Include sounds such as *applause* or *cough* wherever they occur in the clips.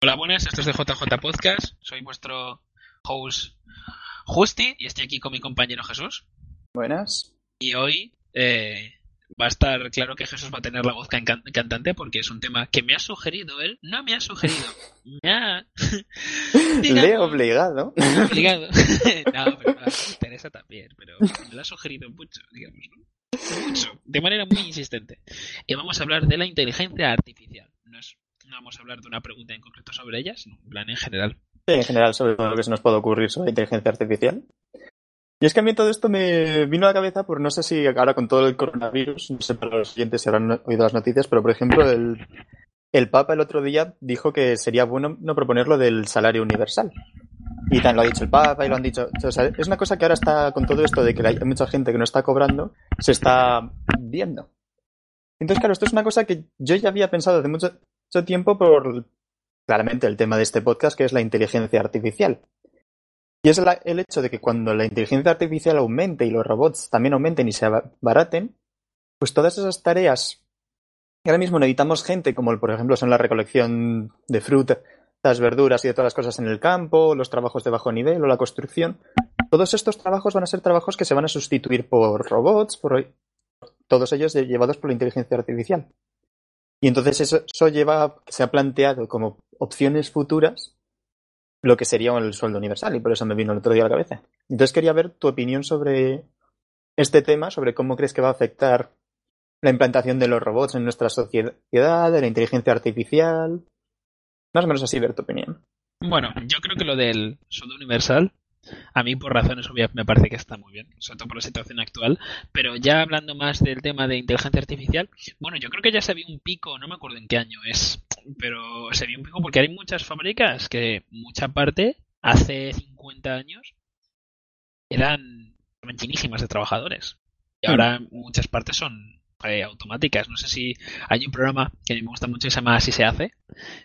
Hola, buenas, esto es de JJ Podcast. Soy vuestro host Justi y estoy aquí con mi compañero Jesús. Buenas. Y hoy eh, va a estar claro que Jesús va a tener la voz can cantante porque es un tema que me ha sugerido él. No me ha sugerido. *laughs* Me ha. Le he obligado. Obligado. *laughs* *laughs* no, pero me interesa también, pero me lo ha sugerido mucho, digamos, ¿no? Mucho, de manera muy insistente. Y vamos a hablar de la inteligencia artificial. No, es, vamos a hablar de una pregunta en concreto sobre ella, sino en plan en general. En general sobre lo que se nos puede ocurrir sobre inteligencia artificial. Y es que a mí todo esto me vino a la cabeza por no sé si ahora con todo el coronavirus, no sé para los siguientes si habrán oído las noticias, pero por ejemplo el, el Papa el otro día dijo que sería bueno no proponer lo del salario universal. Y también lo ha dicho el Papa y lo han dicho. O sea, es una cosa que ahora está con todo esto de que hay mucha gente que no está cobrando, se está viendo. Entonces, claro, esto es una cosa que yo ya había pensado hace mucho, mucho tiempo por claramente el tema de este podcast, que es la inteligencia artificial. Y es el hecho de que cuando la inteligencia artificial aumente y los robots también aumenten y se abaraten, pues todas esas tareas que ahora mismo necesitamos gente, como por ejemplo son la recolección de frutas, verduras y de todas las cosas en el campo, los trabajos de bajo nivel o la construcción, todos estos trabajos van a ser trabajos que se van a sustituir por robots, por todos ellos llevados por la inteligencia artificial. Y entonces eso, eso lleva, se ha planteado como opciones futuras lo que sería el sueldo universal y por eso me vino el otro día a la cabeza. Entonces quería ver tu opinión sobre este tema, sobre cómo crees que va a afectar la implantación de los robots en nuestra sociedad, de la inteligencia artificial. Más o menos así, ver tu opinión. Bueno, yo creo que lo del sueldo universal a mí, por razones obvias, me parece que está muy bien, sobre todo por la situación actual. Pero ya hablando más del tema de inteligencia artificial, bueno, yo creo que ya se vio un pico, no me acuerdo en qué año es, pero se vio un pico porque hay muchas fábricas que, mucha parte, hace 50 años, eran llenísimas de trabajadores. Y hmm. ahora muchas partes son eh, automáticas. No sé si hay un programa que a mí me gusta mucho que se llama Así se hace,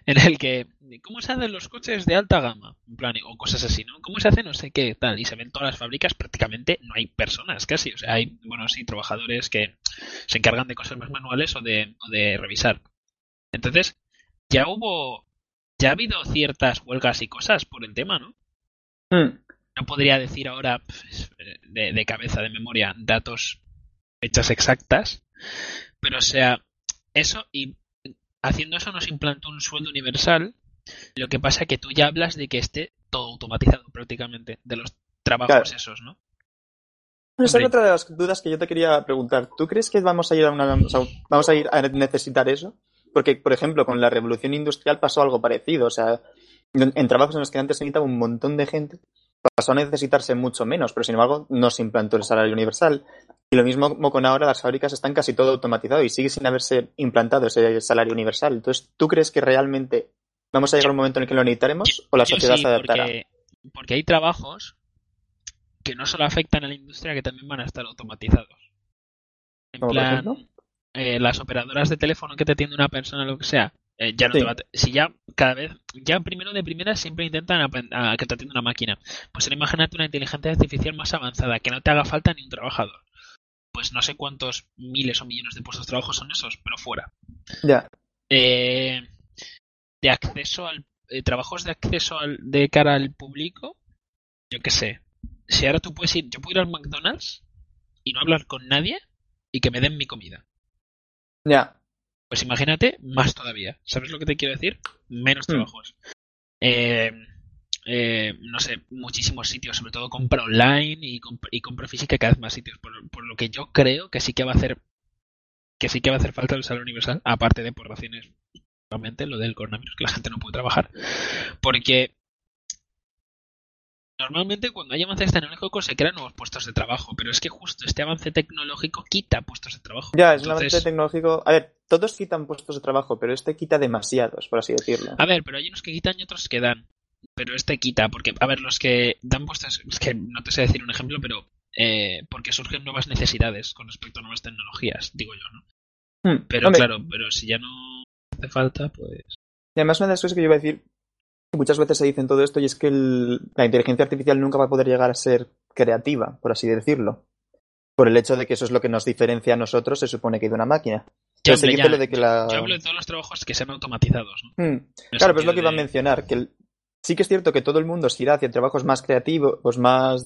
en el que ¿cómo se hacen los coches de alta gama? En plan, o cosas así, ¿no? ¿Cómo se hace no sé qué tal? Y se ven todas las fábricas, prácticamente no hay personas casi. O sea, hay, bueno, sí, trabajadores que se encargan de cosas más manuales o de, de revisar. Entonces, ya hubo, ya ha habido ciertas huelgas y cosas por el tema, ¿no? Hmm. No podría decir ahora pues, de, de cabeza, de memoria, datos fechas exactas, pero o sea, eso y haciendo eso nos implantó un sueldo universal. Lo que pasa es que tú ya hablas de que esté todo automatizado prácticamente, de los trabajos esos, ¿no? Esa es otra de las dudas que yo te quería preguntar. ¿Tú crees que vamos a ir a una, vamos a ir a necesitar eso? Porque, por ejemplo, con la revolución industrial pasó algo parecido. O sea, en trabajos en los que antes se necesitaba un montón de gente, pasó a necesitarse mucho menos, pero sin embargo no se implantó el salario universal. Y lo mismo como con ahora, las fábricas están casi todo automatizado y sigue sin haberse implantado ese salario universal. Entonces, ¿tú crees que realmente vamos a llegar a un momento en el que lo necesitaremos o la sociedad se adaptará? Porque, hay trabajos que no solo afectan a la industria, que también van a estar automatizados. En plan, eh, las operadoras de teléfono que te atiende una persona, lo que sea, eh, ya no te va si ya cada vez, ya primero de primera siempre intentan a, que te atienda una máquina. Pues ahora imagínate una inteligencia artificial más avanzada, que no te haga falta ni un trabajador pues no sé cuántos miles o millones de puestos de trabajo son esos, pero fuera. Ya. Eh, de acceso al. Eh, trabajos de acceso al, de cara al público, yo qué sé. Si ahora tú puedes ir, yo puedo ir al McDonald's y no hablar con nadie y que me den mi comida. Ya. Pues imagínate, más todavía. ¿Sabes lo que te quiero decir? Menos hmm. trabajos. Eh, eh, no sé, muchísimos sitios, sobre todo compra online y, compra física cada vez más sitios, por, lo que yo creo que sí que va a hacer que sí que va a hacer falta el salario universal, aparte de por razones, realmente lo del coronavirus, que la gente no puede trabajar, porque normalmente cuando hay avances tecnológicos se crean nuevos puestos de trabajo, pero es que justo este avance tecnológico quita puestos de trabajo. Ya, es un avance tecnológico. A ver, todos quitan puestos de trabajo, pero este quita demasiados, por así decirlo. A ver, pero hay unos que quitan y otros que dan pero este quita, porque, a ver, los que dan puestos, es que no te sé decir un ejemplo, pero eh, porque surgen nuevas necesidades con respecto a nuevas tecnologías, digo yo, ¿no? Hmm, pero claro, pero si ya no hace falta, pues... Y además una de las cosas que yo iba a decir, muchas veces se dicen todo esto, y es que la inteligencia artificial nunca va a poder llegar a ser creativa, por así decirlo. Por el hecho de que eso es lo que nos diferencia a nosotros, se supone que de una máquina. Hombre, dice ya. lo de que la... Yo hablo de todos los trabajos que sean automatizados, ¿no? Mm, En Claro, pues es lo que iba a mencionar, que el- sí que es cierto que todo el mundo se irá hacia trabajos más creativos, pues más...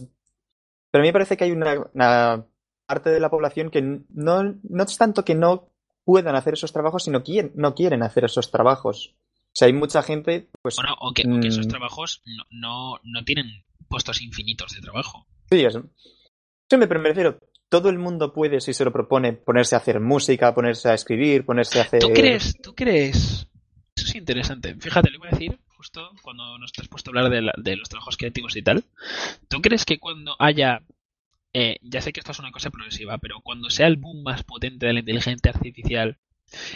Pero a mí me parece que hay una, una parte de la población que no, no es tanto que no puedan hacer esos trabajos, sino que no quieren hacer esos trabajos. Sea, hay mucha gente, pues Bueno, o que, o que esos Mm. trabajos no, no, no tienen puestos infinitos de trabajo. sí. Sí, pero me refiero, todo el mundo puede, si se lo propone, ponerse a hacer música, ponerse a escribir, ponerse a hacer... ¿Tú crees? ¿Tú crees? Eso es interesante. Fíjate, le voy a decir justo cuando nos has puesto a hablar de, la- de los trabajos creativos y tal. ¿Tú crees que cuando haya, eh, ya sé que esto es una cosa progresiva, pero cuando sea el boom más potente de la inteligencia artificial,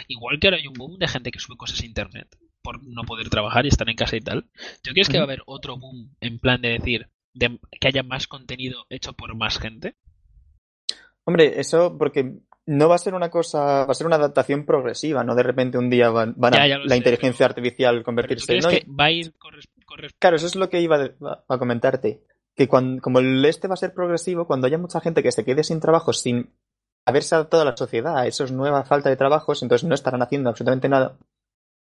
igual que ahora hay un boom de gente que sube cosas a internet por no poder trabajar y estar en casa y tal, ¿tú crees que va a haber otro boom en plan de decir de que haya más contenido hecho por más gente? Hombre, eso porque no va a ser una cosa, va a ser una adaptación progresiva, no de repente un día van, van Ya, a ya la sé, inteligencia pero- artificial ¿Pero tú convertirse crees ¿no? que Y- va a ir Claro, eso es lo que iba de- a a comentarte. Que cuando, como el este va a ser progresivo, cuando haya mucha gente que se quede sin trabajo, sin haberse adaptado a la sociedad, a esa nueva falta de trabajos, entonces no estarán haciendo absolutamente nada.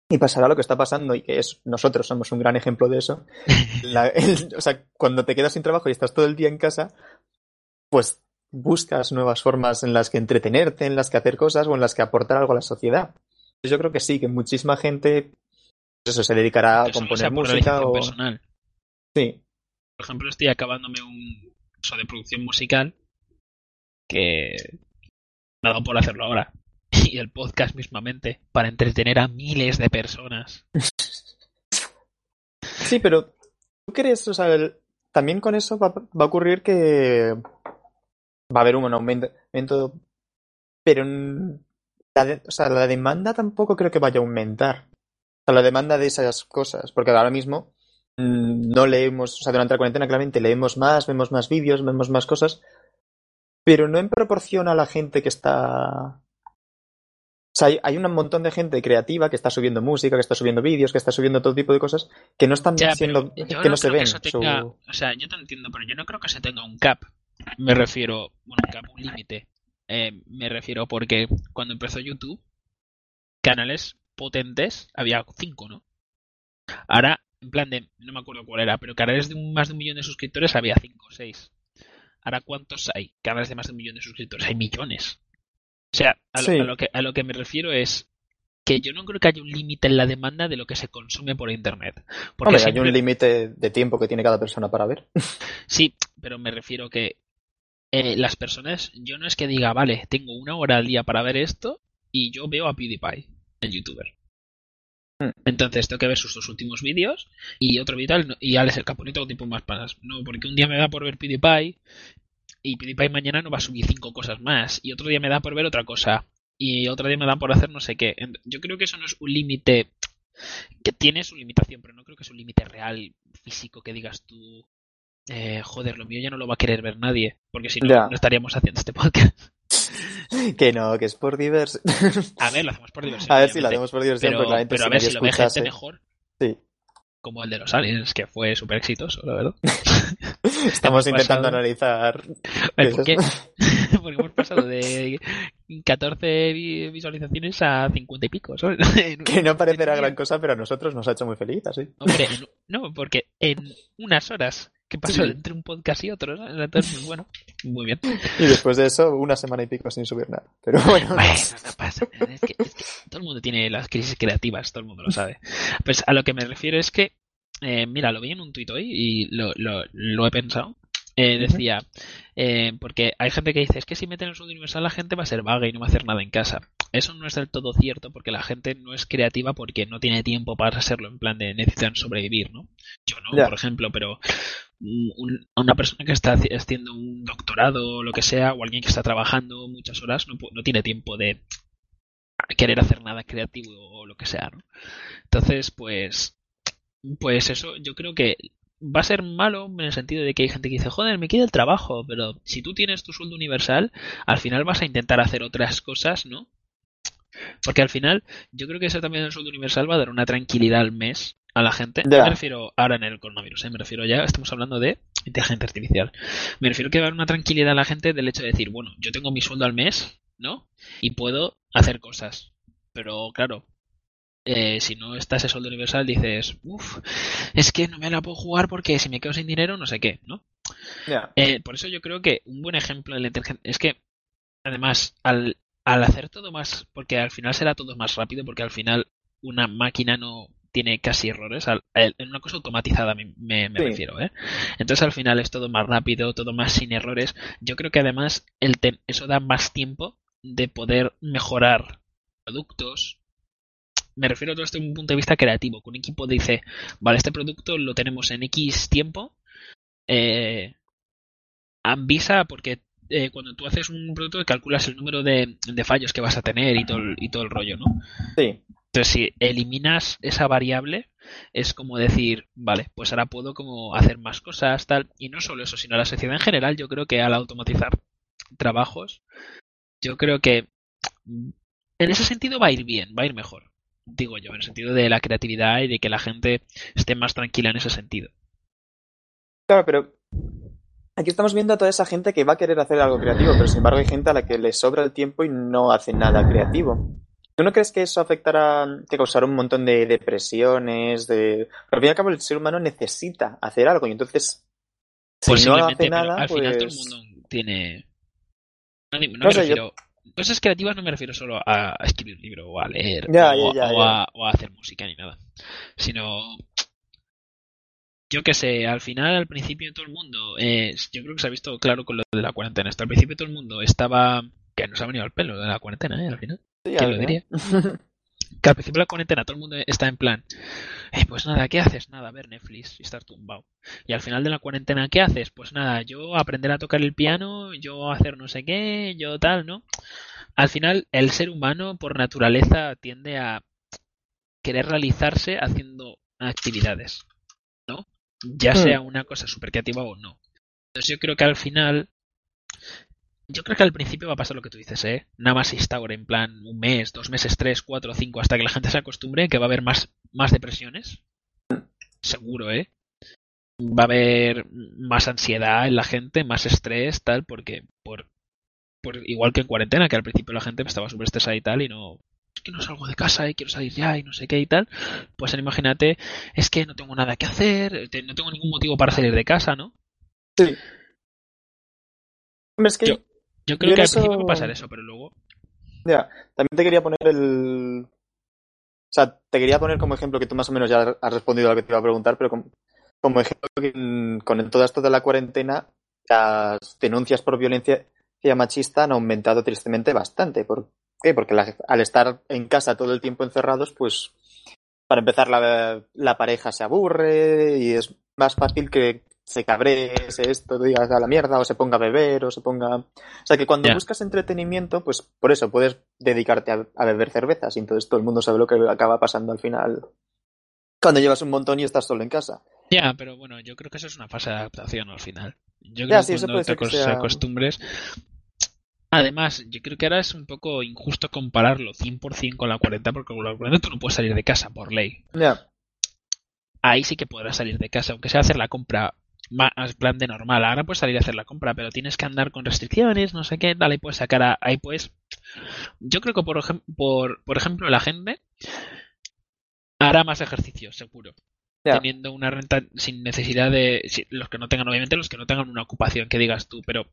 Y pasará lo que está pasando, y que es nosotros somos un gran ejemplo de eso. *laughs* La- el- o sea, cuando te quedas sin trabajo y estás todo el día en casa, pues buscas nuevas formas en las que entretenerte, en las que hacer cosas o en las que aportar algo a la sociedad. Yo creo que sí, que muchísima gente pues eso, se dedicará a componer música o... personal? Sí, Por ejemplo, estoy acabándome un curso de producción musical que me ha dado por hacerlo ahora. *laughs* Y el podcast mismamente para entretener a miles de personas. *laughs* Sí, pero ¿tú crees? O sea, también con eso va, a ocurrir que va a haber un aumento, pero la, o sea, la demanda tampoco creo que vaya a aumentar. O sea, la demanda de esas cosas, porque ahora mismo no leemos, o sea, durante la cuarentena claramente leemos más, vemos más vídeos, vemos más cosas, pero no en proporción a la gente que está... O sea, hay, hay un montón de gente creativa que está subiendo música, que está subiendo vídeos, que está subiendo todo tipo de cosas que no están Ya, siendo, que no se ven. eso tenga, su- o sea, yo te entiendo, pero yo no creo que se tenga un cap. Me refiero, bueno, un cap, un límite. Eh, me refiero porque cuando empezó YouTube, canales potentes había cinco, ¿no? Ahora, en plan de, no me acuerdo cuál era, pero canales de un- más de un millón de suscriptores había cinco o seis. Ahora, ¿cuántos hay? Canales de más de un millón de suscriptores. Hay millones. O sea, a lo, Sí. a lo que, a lo que me refiero es que yo no creo que haya un límite en la demanda de lo que se consume por Internet. Porque Hombre, hay un límite de tiempo que tiene cada persona para ver. *laughs* Sí, pero me refiero que eh, las personas, yo no es que diga, vale, tengo una hora al día para ver esto y yo veo a PewDiePie, el youtuber. Hmm. Entonces tengo que ver sus dos últimos vídeos y otro vital y Alex el Caponito o tipo más panas. No, porque un día me da por ver PewDiePie y PewDiePie mañana no va a subir cinco cosas más y otro día me da por ver otra cosa y otro día me da por hacer no sé qué. Yo creo que eso no es un límite que tiene su limitación, pero no creo que es un límite real físico que digas tú eh, joder, lo mío ya no lo va a querer ver nadie, porque si no, no estaríamos haciendo este podcast. *laughs* que no, que es por diversión. A ver, lo hacemos por diversión. *laughs* A ver si lo hacemos por diversión, pero, gente pero a ver si lo ve gente mejor, Sí. Como el de los aliens, que fue súper exitoso, la verdad. *laughs* *laughs* Estamos intentando pasado- analizar. *laughs* ¿Qué ¿Por qué? Porque hemos pasado de 14 vi- visualizaciones a 50 y pico, ¿sabes? Que no parecerá gran cosa, pero a nosotros nos ha hecho muy feliz, así. Hombre, no, porque en unas horas que pasó Sí. entre un podcast y otro, bueno, muy bien. *laughs* Y después de eso, una semana y pico sin subir nada. Pero bueno. Bueno, no pasa. Es que, es que todo el mundo tiene las crisis creativas, todo el mundo lo sabe. Pues a lo que me refiero es que, eh, mira, lo vi en un tuit hoy y lo, lo, lo he pensado. Eh, decía, eh, porque hay gente que dice, es que si meten el sueldo universal la gente va a ser vaga y no va a hacer nada en casa. Eso no es del todo cierto porque la gente no es creativa porque no tiene tiempo para hacerlo, en plan de necesitan sobrevivir, ¿no? Yo no, por ejemplo, pero un- un- una persona que está haci- haciendo un doctorado o lo que sea, o alguien que está trabajando muchas horas, no, no tiene tiempo de querer hacer nada creativo o lo que sea, ¿no? Entonces, pues, pues eso, yo creo que va a ser malo en el sentido de que hay gente que dice, joder, me queda el trabajo, pero si tú tienes tu sueldo universal, al final vas a intentar hacer otras cosas, ¿no? Porque al final, yo creo que eso también el sueldo universal va a dar una tranquilidad al mes a la gente. No Ya. me refiero ahora en el coronavirus, ¿eh? me refiero ya, estamos hablando de inteligencia artificial. Me refiero que va a dar una tranquilidad a la gente del hecho de decir, bueno, yo tengo mi sueldo al mes, ¿no? Y puedo hacer cosas. Pero claro, eh, si no está ese sueldo universal, dices, uff, es que no me la puedo jugar porque si me quedo sin dinero, no sé qué, ¿no? Eh, por eso yo creo que un buen ejemplo de la inteligencia es que, además, al, al hacer todo más, porque al final será todo más rápido, porque al final una máquina no tiene casi errores, en una cosa automatizada me, refiero, ¿eh? Entonces al final es todo más rápido, todo más sin errores. Yo creo que además el eso da más tiempo de poder mejorar productos, me refiero a todo esto desde un punto de vista creativo, que un equipo dice, vale, este producto lo tenemos en X tiempo, eh, avisa porque eh, cuando tú haces un producto calculas el número de, fallos que vas a tener y todo, y todo el rollo, ¿no? Sí. Entonces, si eliminas esa variable, es como decir, vale, pues ahora puedo como hacer más cosas, tal. Y no solo eso, sino la sociedad en general, yo creo que al automatizar trabajos, yo creo que en ese sentido va a ir bien, va a ir mejor digo yo, en el sentido de la creatividad y de que la gente esté más tranquila en ese sentido. Claro, pero aquí estamos viendo a toda esa gente que va a querer hacer algo creativo, pero sin embargo hay gente a la que le sobra el tiempo y no hace nada creativo. ¿Tú no crees que eso afectará, que causará un montón de depresiones? De... Pero al fin y al cabo el ser humano necesita hacer algo y entonces si no hace nada, al final todo el pues mundo tiene... No, no, cosas creativas no me refiero solo a, escribir un libro o a leer o, A, hacer música ni nada, sino yo que sé, al final, al principio todo el mundo, eh, yo creo que se ha visto claro con lo de la cuarentena. Hasta al principio todo el mundo estaba, que nos ha venido al pelo de la cuarentena, ¿eh? Al final. ¿Quién lo diría? *laughs* que al principio de la cuarentena todo el mundo está en plan, eh, pues nada, ¿qué haces? Nada, ver Netflix y estar tumbado. Y al final de la cuarentena, ¿qué haces? Pues nada, yo aprender a tocar el piano, yo hacer no sé qué, yo tal, ¿no? Al final, el ser humano por naturaleza tiende a querer realizarse haciendo actividades. Ya hmm. sea una cosa súper creativa o no. Entonces yo creo que al final yo creo que al principio va a pasar lo que tú dices, ¿eh? Nada más se instaure en plan un mes, dos meses, tres, cuatro, cinco, hasta que la gente se acostumbre, que va a haber más, más depresiones. Seguro, ¿eh? Va a haber más ansiedad en la gente, más estrés, tal, porque por, por igual que en cuarentena, que al principio la gente estaba súper estresada y tal, y no, que no salgo de casa y quiero salir ya y no sé qué y tal, pues imagínate, es que no tengo nada que hacer, no tengo ningún motivo para salir de casa, ¿no? Sí. Es que yo creo que al principio va a pasar eso, pero luego. Ya, también te quería poner el. O sea, te quería poner como ejemplo que tú más o menos ya has respondido a lo que te iba a preguntar, pero como, ejemplo que con todo esto de la cuarentena, las denuncias por violencia machista han aumentado tristemente bastante. ¿Por qué? Porque al estar en casa todo el tiempo encerrados, pues para empezar la, la pareja se aburre y es más fácil que se cabree, se esto, digas a la mierda, o se ponga a beber, o se ponga. O sea que cuando buscas entretenimiento, pues por eso puedes dedicarte a, beber cervezas y entonces todo el mundo sabe lo que acaba pasando al final. Cuando llevas un montón y estás solo en casa. Ya, pero bueno, yo creo que eso es una fase de adaptación al final. Yo creo que cuando te acostumbres. Además, yo creo que ahora es un poco injusto compararlo 100% con la 40, porque con la 40 tú no puedes salir de casa por ley. Ahí sí que podrás salir de casa, aunque sea hacer la compra más plan de normal. Ahora puedes salir a hacer la compra, pero tienes que andar con restricciones, no sé qué, tal, ahí puedes sacar ahí pues yo creo que por, por, por ejemplo la gente hará más ejercicio, seguro. Teniendo una renta sin necesidad de. los que no tengan, obviamente, los que no tengan una ocupación que digas tú, pero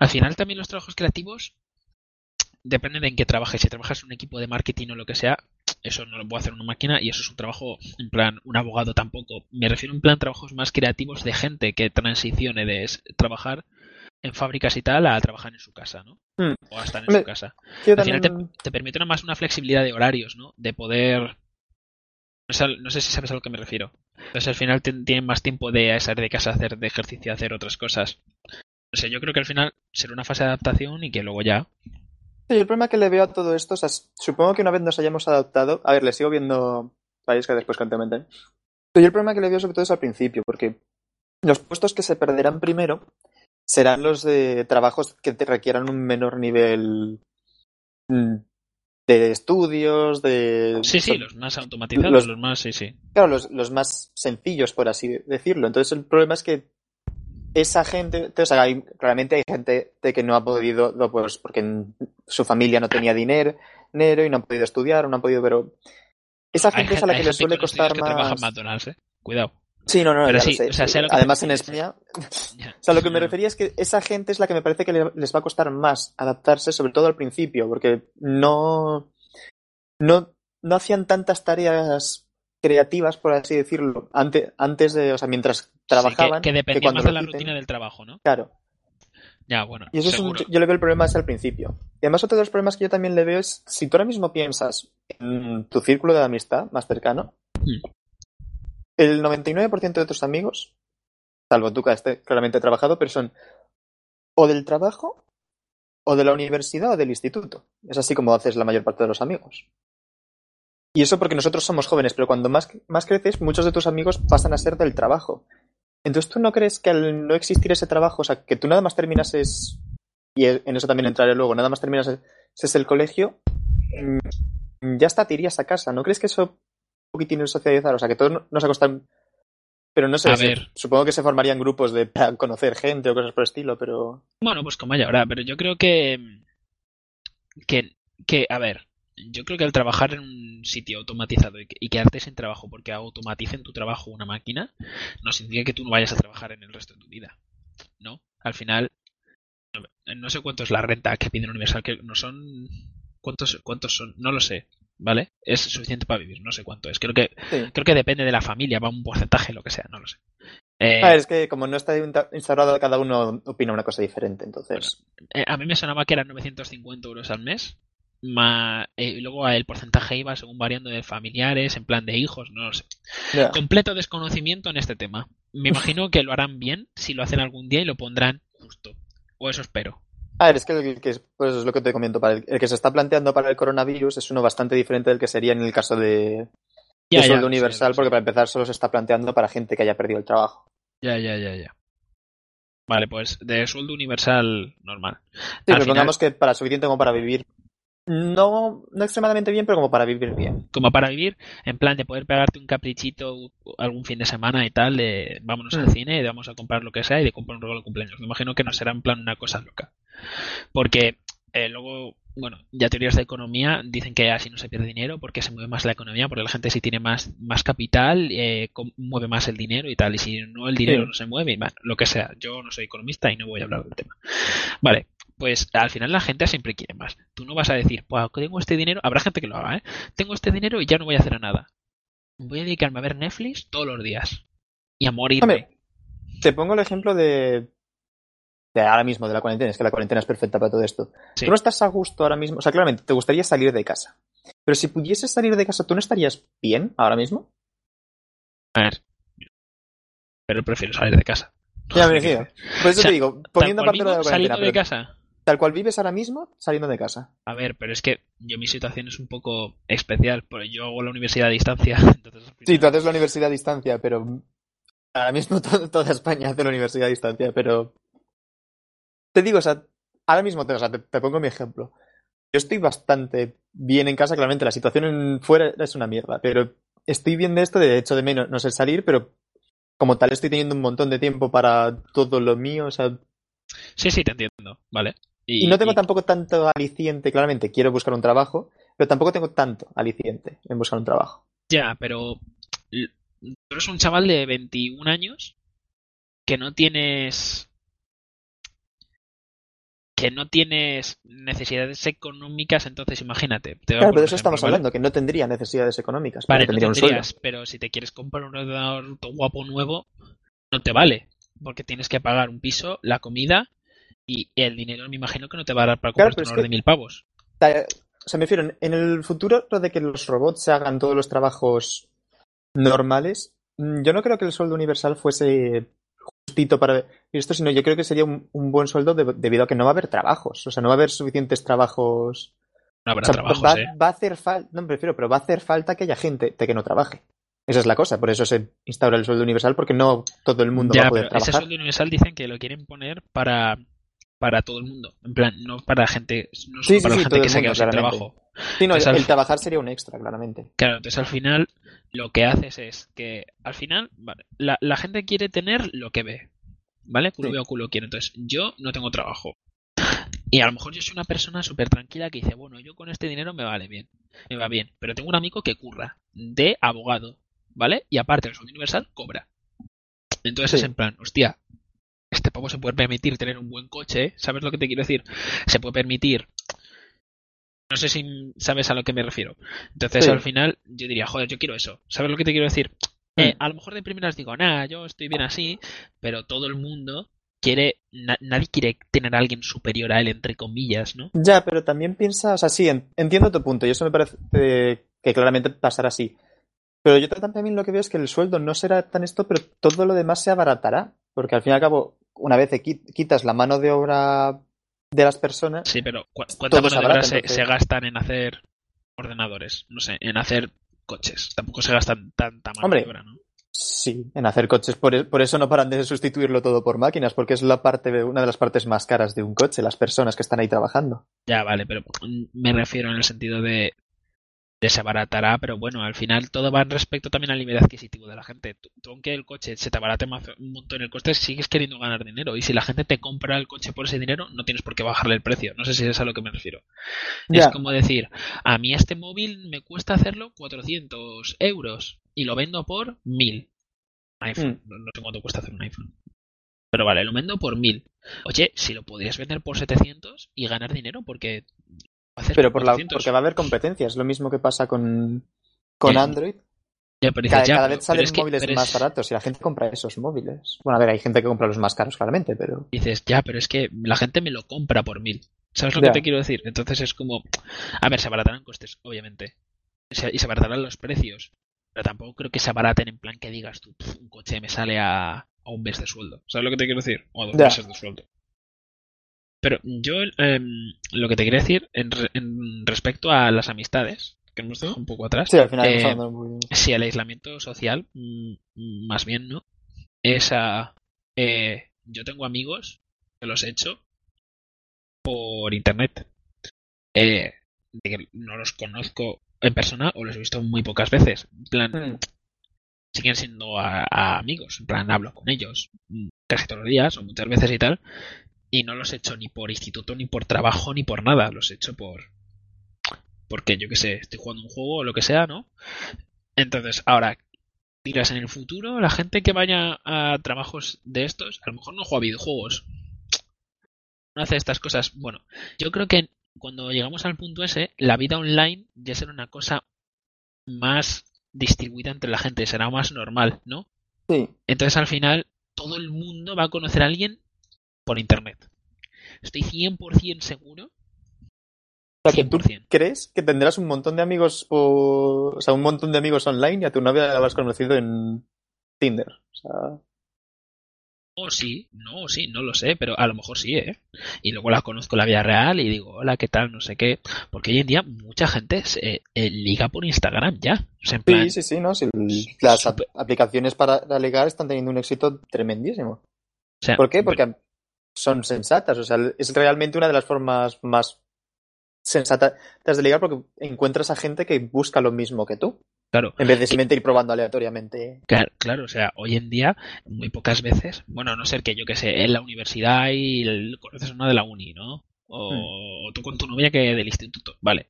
al final también los trabajos creativos depende de en qué trabajes. Si trabajas en un equipo de marketing o lo que sea, eso no lo puede hacer una máquina y eso es un trabajo, en plan, un abogado tampoco. Me refiero en plan trabajos más creativos de gente que transicione de trabajar en fábricas y tal a trabajar en su casa, ¿no? Hmm. O a estar en su casa. Al final te, permite más una flexibilidad de horarios, ¿no? De poder... No sé si sabes a lo que me refiero. Entonces al final tienen más tiempo de salir de casa, hacer de ejercicio, hacer otras cosas. O sea, yo creo que al final será una fase de adaptación y que luego ya Sí, el problema que le veo a todo esto, o sea, supongo que una vez nos hayamos adaptado, a ver, le sigo viendo país que después. Pero yo el problema que le veo sobre todo es al principio, porque los puestos que se perderán primero serán los de trabajos que te requieran un menor nivel mm, de estudios, de... Sí, sí, los más automatizados, los, más, sí, sí. Claro, los, los, más sencillos, por así decirlo. Entonces el problema es que esa gente, o sea, hay- claramente hay gente de que no ha podido, no, pues porque su familia no tenía dinero, dinero y no han podido estudiar, o no han podido, pero esa gente es a la que le suele costar que más. en McDonald's, ¿eh? Cuidado. Sí, no, no, Pero sí, o sea, lo que Además en. España, *laughs* o sea, lo que me refería es que esa gente es la que me parece que le- les va a costar más adaptarse, sobre todo al principio, porque no, no, no hacían tantas tareas creativas, por así decirlo, antes, antes de, o sea, mientras Sí, que- trabajaban. que, dependía cuando más de la rutina del trabajo, ¿no? Claro. Ya, bueno, Y eso es un- yo le veo el problema es al principio. Y además otro de los problemas que yo también le veo es, si tú ahora mismo piensas en tu círculo de amistad más cercano, Hmm. El 99% de tus amigos, salvo tú que estés claramente trabajado, pero son o del trabajo, o de la universidad, o del instituto. Es así como haces la mayor parte de los amigos. Y eso porque nosotros somos jóvenes, pero cuando más, creces, muchos de tus amigos pasan a ser del trabajo. Entonces, ¿tú no crees que al no existir ese trabajo, o sea, que tú nada más terminas es, y en eso también entraré luego, nada más terminas es, es el colegio, mm, ya hasta te irías a casa, ¿no crees que eso poquitín el socializar? O sea, que todos no- nos acostan, pero no sé, A se- ver. supongo que se formarían grupos de para conocer gente o cosas por el estilo, pero... Bueno, pues como haya ahora, pero yo creo que, que, que, a ver, yo creo que al trabajar en un sitio automatizado y, y quedarte sin trabajo porque automaticen tu trabajo una máquina, no significa que tú no vayas a trabajar en el resto de tu vida, ¿no? Al final, no, no sé cuánto es la renta que piden Universal, que no son, ¿cuántos, cuántos son? No lo sé, ¿vale? Es suficiente para vivir, no sé cuánto es. Creo que, Sí. creo que depende de la familia, va un porcentaje, lo que sea, no lo sé. Eh, es que como no está instaurado, cada uno opina una cosa diferente, entonces... Eh, a mí me sonaba que eran 950 euros al mes. ma- eh, y luego el porcentaje iba según variando de familiares, en plan de hijos, no lo sé. Completo desconocimiento en este tema. Me imagino que lo harán bien si lo hacen algún día y lo pondrán justo. O eso espero. A ver, es que, el que pues es lo que te comento, para el, el que se está planteando para el coronavirus es uno bastante diferente del que sería en el caso de, Ya, de ya, sueldo universal, sé. porque para empezar solo se está planteando para gente que haya perdido el trabajo. Ya, ya, ya, ya. Vale, pues de sueldo universal normal. Sí, Al pero final- pongamos que para suficiente como para vivir, no, no extremadamente bien, pero como para vivir bien. Como para vivir, en plan de poder pegarte un caprichito algún fin de semana y tal, de vámonos al Mm. cine, de vamos a comprar lo que sea y de comprar un regalo de cumpleaños. Me imagino que no será en plan una cosa loca. Porque eh, luego, bueno, ya teorías de economía dicen que así no se pierde dinero porque se mueve más la economía, porque la gente si tiene más, más capital, eh, mueve más el dinero y tal, y si no el dinero Sí. no se mueve, y bueno, lo que sea. Yo no soy economista y no voy a hablar del tema. Vale, pues al final la gente siempre quiere más. Tú no vas a decir, pues tengo este dinero, habrá gente que lo haga, ¿eh? Tengo este dinero y ya no voy a hacer nada. Voy a dedicarme a ver Netflix todos los días. Y a morirme. Te pongo el ejemplo de, de ahora mismo, de la cuarentena. Es que la cuarentena es perfecta para todo esto. Sí. Tú no estás a gusto ahora mismo. O sea, claramente, te gustaría salir de casa. Pero si pudieses salir de casa, ¿tú no estarías bien ahora mismo? A ver. Pero prefiero salir de casa. Ya me decía. *laughs* Por eso O sea, te digo, poniendo aparte de la cuarentena, saliendo de casa. Tal cual vives ahora mismo, saliendo de casa. A ver, pero es que yo mi situación es un poco especial, porque yo hago la universidad a distancia. *laughs* Entonces, Sí, tú haces la universidad a distancia, pero ahora mismo *laughs* to- toda España hace la universidad a distancia, pero te digo, o sea, ahora mismo te, o sea, te, te pongo mi ejemplo. Yo estoy bastante bien en casa, claramente la situación en fuera es una mierda, pero estoy bien de esto, de hecho de menos no sé salir, pero como tal estoy teniendo un montón de tiempo para todo lo mío, o sea, Sí, sí, te entiendo, ¿vale? Y, no tengo y- tampoco tanto aliciente, claramente quiero buscar un trabajo, pero tampoco tengo tanto aliciente en buscar un trabajo. Ya, pero tú eres un chaval de 21 años que no tienes que no tienes necesidades económicas, entonces imagínate. te Claro, pero de eso ejemplo, estamos ¿vale? hablando, que no tendría necesidades económicas, Vale, no tendrías, pero si te quieres comprar un ordenador guapo nuevo, no te vale, porque tienes que pagar un piso, la comida y el dinero me imagino que no te va a dar para Claro, comprarte pero un de mil pavos. O sea, me refiero, en- el futuro lo de que los robots se hagan todos los trabajos normales, mm, yo no creo que el sueldo universal fuese justito para esto, sino yo creo que sería un, un buen sueldo de- debido a que no va a haber trabajos, o sea, no va a haber suficientes trabajos. No habrá O sea, trabajos, va, ¿eh? va a hacer falta, no me prefiero, pero va a hacer falta que haya gente de que no trabaje. Esa es la cosa, por eso se instaura el sueldo universal, porque no todo el mundo va a poder pero ese trabajar. sueldo universal dicen que lo quieren poner para para todo el mundo, en plan, no para gente, no solo Sí, para sí, la gente que se ha quedado sin trabajo. Sí, no, Pues el, al- trabajar sería un extra, claramente. Claro, entonces al final lo que haces es que al final vale, la, la gente quiere tener lo que ve. ¿vale? Culo veo, culo quiero. Entonces, yo no tengo trabajo. Y a lo mejor yo soy una persona súper tranquila que dice, bueno, yo con este dinero me vale bien, me va bien. Pero tengo un amigo que curra de abogado, ¿vale? Y aparte, el sueldo universal cobra. Entonces Sí. es en plan, hostia, este pavo se puede permitir tener un buen coche, ¿sabes lo que te quiero decir? Se puede permitir... No sé si sabes a lo que me refiero. Entonces Sí. al final yo diría, joder, yo quiero eso. ¿Sabes lo que te quiero decir? Eh, Mm. a lo mejor de primeras digo, nada, yo estoy bien así, pero todo el mundo quiere, na- nadie quiere tener a alguien superior a él, entre comillas, ¿no? Ya, pero también piensa, o sea, sí, en- entiendo tu punto y eso me parece eh, que claramente pasará así. Pero yo también lo que veo es que el sueldo no será tan esto, pero todo lo demás se abaratará. Porque al fin y al cabo, una vez quitas la mano de obra de las personas, Sí, pero ¿cu- ¿cuánta mano de obra se, entonces. se gastan en hacer ordenadores? No sé, en hacer coches. Tampoco se gastan tanta mano Hombre. de obra, ¿no? sí, en hacer coches. Por, e- por eso no paran de sustituirlo todo por máquinas, porque es la parte de, una de las partes más caras de un coche, las personas que están ahí trabajando. Ya, vale, pero me refiero en el sentido de, de se abaratará, pero bueno, al final todo va en respecto también al nivel adquisitivo de la gente. Tú, tú aunque el coche se te abarate más- un montón el coste, sigues queriendo ganar dinero. Y si la gente te compra el coche por ese dinero, no tienes por qué bajarle el precio. No sé si es a lo que me refiero. Es como decir, a mí este móvil me cuesta hacerlo 400 euros y lo vendo por 1000. iPhone, no, no sé cuánto cuesta hacer un iPhone. Pero vale, lo vendo por 1000. Oye, si lo podrías vender por 700 y ganar dinero, porque... Pero por la, 400. porque va a haber competencia, es lo mismo que pasa con, con. Android. Pero Cada, ya, cada pero- vez salen que- móviles más es- baratos y la gente compra esos móviles. Bueno, a ver, hay gente que compra los más caros, claramente, pero. Dices, ya, pero es que la gente me lo compra por 1000. ¿Sabes lo que te quiero decir? Entonces es como... A ver, se abaratarán costes, obviamente. Y se abaratarán los precios. Pero tampoco creo que se abaraten en plan que digas tú, "Pf, un coche me sale a, a un mes de sueldo. ¿Sabes lo que te quiero decir? O a dos meses de sueldo. Pero yo em, lo que te quería decir en, en respecto a las amistades, que hemos dejado un poco atrás, Sí, al final eh, muy- si el aislamiento social, mm, más bien, ¿no? Es a... eh, yo tengo amigos que los he hecho por internet. Eh, de que no los conozco en persona o los he visto muy pocas veces. En plan, Mm. siguen siendo a- a amigos. En plan, hablo con ellos mm, casi todos los días o muchas veces y tal. Y no los he hecho ni por instituto, ni por trabajo, ni por nada. Los he hecho por... Porque yo qué sé, estoy jugando un juego o lo que sea, ¿no? Entonces, ahora, dirás en el futuro, la gente que vaya a trabajos de estos, a lo mejor no juega videojuegos. No hace estas cosas. Bueno, yo creo que cuando llegamos al punto ese, la vida online ya será una cosa más distribuida entre la gente, será más normal, ¿no? Sí. Entonces al final todo el mundo va a conocer a alguien por internet. Estoy 100% seguro. O sea, que tú 100%. crees que tendrás un montón de amigos o, o sea, un montón de amigos online y a tu novia la habrás conocido en Tinder. O sea, No, sí, no, sí, no lo sé, pero a lo mejor sí, ¿eh? Y luego la conozco en la vida real y digo, hola, ¿qué tal? No sé qué. Porque hoy en día mucha gente se eh, liga por Instagram ya. O sea, en plan, sí, sí, sí, ¿no? Sí, las aplicaciones para ligar están teniendo un éxito tremendísimo. o sea, ¿Por qué? Porque son sensatas. O sea, es realmente una de las formas más sensatas de ligar porque encuentras a gente que busca lo mismo que tú. Claro, En vez de simplemente ir probando aleatoriamente. Claro, claro, o sea, hoy en día, muy pocas veces, bueno, a no ser que yo que sé, en la universidad y el- conoces a una de la uni, ¿no? O, o tú con tu novia que del instituto, vale.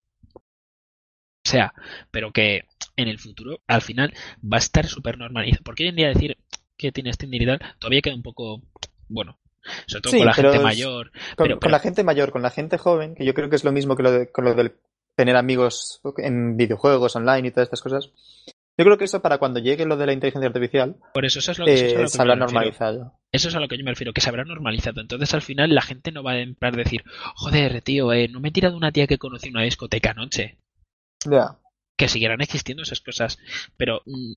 O sea, pero que en el futuro, al final, va a estar súper normalizado. Porque hoy en día decir que tienes Tinder y tal, todavía queda un poco, bueno, sobre todo Sí, con la gente mayor. Con, Pero- con pero- la gente mayor, con la gente joven, que yo creo que es lo mismo que lo de, con lo del tener amigos en videojuegos online y todas estas cosas. Yo creo que eso para cuando llegue lo de la inteligencia artificial Por eso, eso es lo que, eh, se habrá normalizado. Eso es a lo que yo me refiero, que se habrá normalizado. Entonces al final la gente no va a empezar a decir, joder, tío, eh, no me he tirado una tía que conocí en una discoteca anoche. Ya. Que seguirán existiendo esas cosas. Pero mm,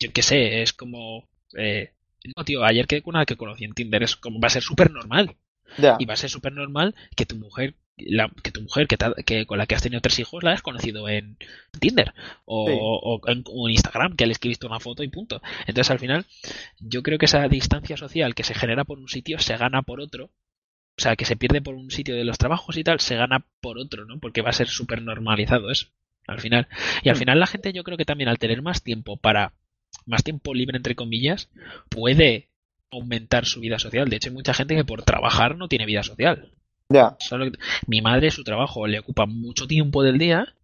yo qué sé, es como... eh, no, tío, ayer quedé con una que conocí en Tinder, es como va a ser súper normal. Y va a ser súper normal que tu mujer, la, que tu mujer que, te ha- que con la que has tenido tres hijos la hayas conocido en Tinder o, Sí. o en, o en Instagram, que le escribiste una foto y punto. Entonces al final yo creo que esa distancia social que se genera por un sitio se gana por otro. O sea, que se pierde por un sitio de los trabajos y tal, se gana por otro, ¿no? Porque va a ser súper normalizado eso, al final. Y al Mm. final la gente yo creo que también al tener más tiempo para, más tiempo libre entre comillas, puede aumentar su vida social. De hecho, hay mucha gente que por trabajar no tiene vida social. Ya. ¿Sabes lo que- Mi madre, su trabajo le ocupa mucho tiempo del día.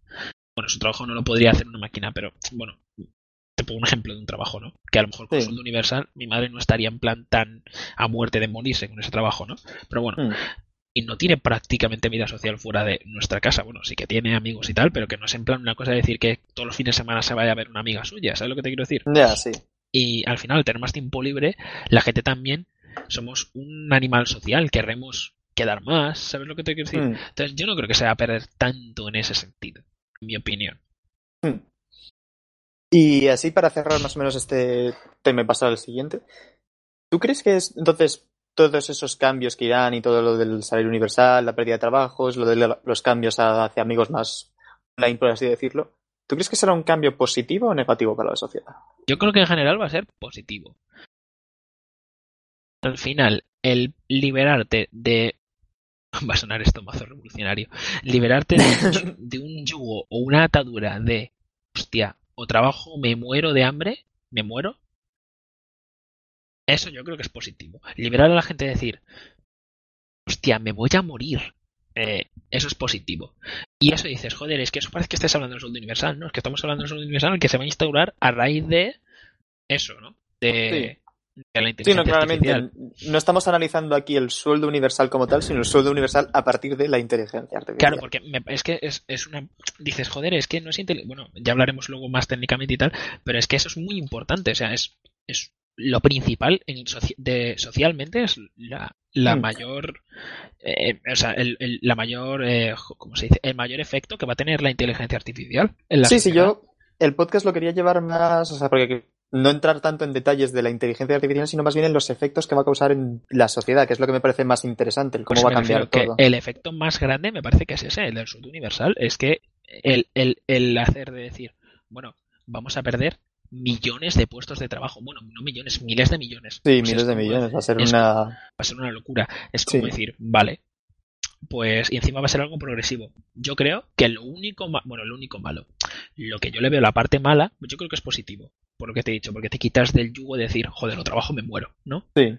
Bueno, su trabajo no lo podría hacer una máquina, pero bueno, te pongo un ejemplo de un trabajo, ¿no? Que a lo mejor con Sí. sueldo universal mi madre no estaría en plan tan a muerte de morirse con ese trabajo, ¿no? Pero bueno, Mm. Y no tiene prácticamente vida social fuera de nuestra casa. Bueno, sí que tiene amigos y tal, pero que no es en plan una cosa de decir que todos los fines de semana se vaya a ver una amiga suya, ¿sabes lo que te quiero decir? Ya, sí. Y al final, al tener más tiempo libre, la gente también somos un animal social, querremos quedar más, ¿sabes lo que te quiero decir? Mm. Entonces yo no creo que se va a perder tanto en ese sentido, en mi opinión. Mm. Y así para cerrar más o menos este tema y pasar al siguiente, ¿tú crees que es entonces todos esos cambios que irán y todo lo del salario universal, la pérdida de trabajos, lo de los cambios hacia amigos más online, por así decirlo, ¿tú crees que será un cambio positivo o negativo para la sociedad? Yo creo que en general va a ser positivo. Al final, el liberarte de... *laughs* Va a sonar esto mazo revolucionario. Liberarte de, de un yugo o una atadura de... Hostia, o trabajo, me muero de hambre, me muero. Eso yo creo que es positivo. Liberar a la gente de decir... Hostia, me voy a morir. Eh, eso es positivo. Y eso dices, joder, es que eso parece que estés hablando del sueldo universal, ¿no? Es que estamos hablando del sueldo universal que se va a instaurar a raíz de eso, ¿no? De, de la Sí, inteligencia no, claramente. artificial. No estamos analizando aquí el sueldo universal como tal, sino el sueldo universal a partir de la inteligencia artificial. Claro, porque me- es que es, es una... Dices, joder, es que no es. Bueno, ya hablaremos luego más técnicamente y tal, pero es que eso es muy importante, o sea, es, es lo principal en soci- de, socialmente es la, la Mm. mayor... eh, o sea, el, el- la mayor... Eh, ¿Cómo se dice? El mayor efecto que va a tener la inteligencia artificial en la Sí, sí, sociedad. yo el podcast lo quería llevar más, o sea, porque no entrar tanto en detalles de la inteligencia artificial, sino más bien en los efectos que va a causar en la sociedad, que es lo que me parece más interesante, el cómo Pues va a cambiar todo. que el efecto más grande me parece que es ese, el del sueldo universal. Es que el, el, el hacer de decir, bueno, vamos a perder millones de puestos de trabajo. Bueno, no millones, miles de millones. Sí, Pues miles es de millones, va a ser es- una... Va a ser una locura. Es como Sí. decir, vale, pues y encima va a ser algo progresivo. Yo creo que lo único, bueno, lo único malo, lo que yo le veo la parte mala, yo creo que es positivo, por lo que te he dicho, porque te quitas del yugo de decir, joder, lo trabajo, me muero, ¿no? Sí,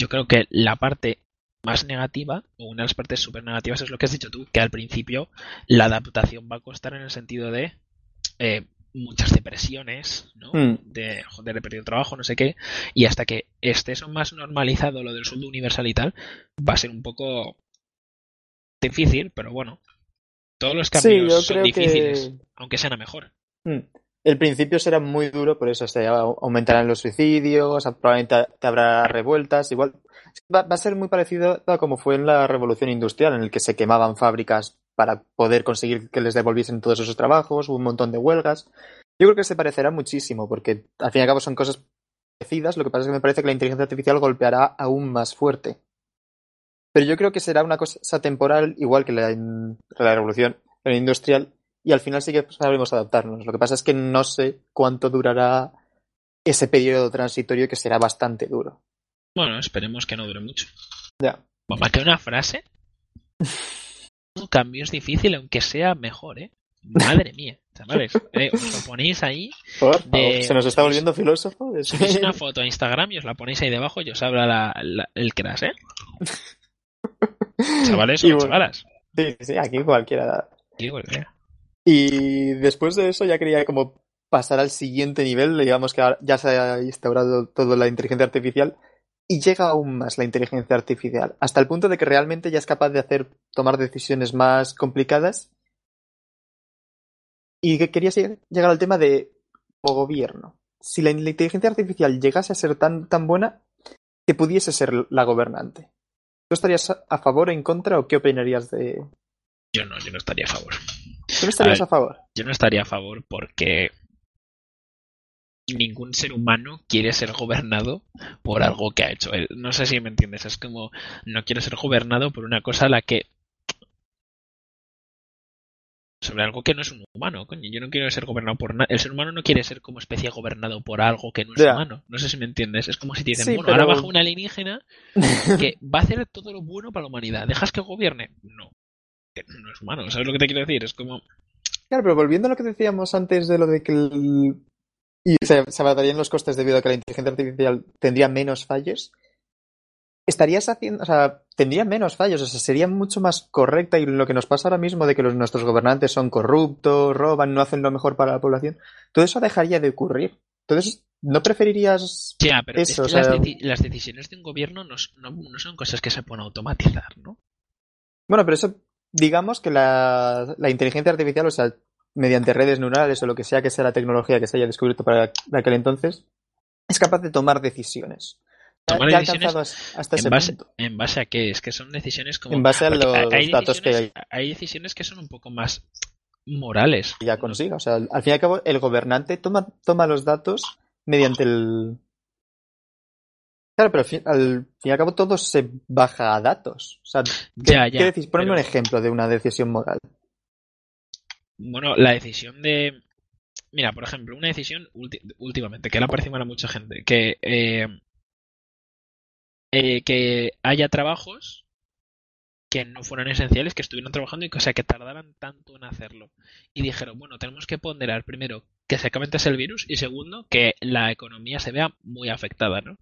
yo creo que la parte más negativa, o una de las partes súper negativas, es lo que has dicho tú, que al principio la adaptación va a costar en el sentido de eh, muchas depresiones, ¿no? Mm. De, joder, he perdido el trabajo, no sé qué, y hasta que esté eso más normalizado, lo del sueldo universal y tal, va a ser un poco difícil, pero bueno. Todos los cambios son difíciles, que- aunque sean a mejor. Mm. El principio será muy duro, por eso se aumentarán los suicidios, probablemente te habrá revueltas, igual. Va, va a ser muy parecido a como fue en la revolución industrial, en el que se quemaban fábricas para poder conseguir que les devolviesen todos esos trabajos, hubo un montón de huelgas. Yo creo que se parecerá muchísimo, porque al fin y al cabo son cosas parecidas, lo que pasa es que me parece que la inteligencia artificial golpeará aún más fuerte. Pero yo creo que será una cosa temporal, igual que la, la revolución industrial, y al final sí que sabremos adaptarnos. Lo que pasa es que no sé cuánto durará ese periodo transitorio que será bastante duro. Bueno, esperemos que no dure mucho. Ya. Que una frase. *laughs* Cambio es difícil, aunque sea mejor, ¿eh? Madre mía, chavales. Eh, os lo ponéis ahí, *laughs* De- Se nos está volviendo filósofo. Es- una foto a Instagram y os la ponéis ahí debajo y os habla la- la- el crash, ¿eh? *laughs* Chavales o bueno. chavalas. Sí, sí, aquí cualquiera. Digo, eh. Y después de eso ya quería como pasar al siguiente nivel, digamos que ya se ha instaurado toda la inteligencia artificial y llega aún más la inteligencia artificial, hasta el punto de que realmente ya es capaz de hacer tomar decisiones más complicadas. Y que quería llegar al tema de o gobierno. Si la inteligencia artificial llegase a ser tan, tan buena que pudiese ser la gobernante. ¿Tú estarías a favor, en contra o qué opinarías de... Yo no, yo no estaría a favor. ¿Tú no estarías A a favor? Yo no estaría a favor porque ningún ser humano quiere ser gobernado por algo que ha hecho él. No sé si me entiendes. Es como no quiero ser gobernado por una cosa a la que sobre algo que no es un humano, coño. Yo no quiero ser gobernado por nada. El ser humano no quiere ser como especie gobernado por algo que no es humano. No sé si me entiendes. Es como si te dicen, Sí, bueno, pero- ahora baja un alienígena que *laughs* va a hacer todo lo bueno para la humanidad. ¿Dejas que gobierne? No. No es humano. ¿Sabes lo que te quiero decir? Es como... Claro, pero volviendo a lo que decíamos antes de lo de que el- y se, se abatarían los costes debido a que la inteligencia artificial tendría menos fallos, estarías haciendo, o sea, tendría menos fallos, o sea, sería mucho más correcta y lo que nos pasa ahora mismo de que los, nuestros gobernantes son corruptos, roban, no hacen lo mejor para la población, todo eso dejaría de ocurrir. Entonces, ¿no preferirías Ya, pero es eso? que o sea, las, deci- las decisiones de un gobierno no, no- no son cosas que se pueden automatizar, ¿no? bueno, pero eso, digamos que la, la inteligencia artificial, o sea, mediante redes neurales o lo que sea que sea la tecnología que se haya descubierto para aquel entonces, es capaz de tomar decisiones. Tomar ya decisiones hasta ¿En ese base, punto. ¿En base a qué? Es que son decisiones como... En base a los hay datos que decisiones- hay decisiones que son un poco más morales. que ya consiga. O sea, al fin y al cabo, el gobernante toma, toma los datos mediante el. Claro, pero al fin, al fin y al cabo todo se baja a datos. O sea, ¿qué, Ya, ya, qué decís? Ponme pero- un ejemplo de una decisión moral. Bueno, la decisión de... Mira, por ejemplo, una decisión últimamente que le ha parecido mal a mucha gente, que, eh, eh, que haya trabajos que no fueran esenciales, que estuvieran trabajando y que, o sea, que tardaran tanto en hacerlo. Y dijeron, bueno, tenemos que ponderar primero que se acabe el virus y segundo, que la economía se vea muy afectada, ¿no?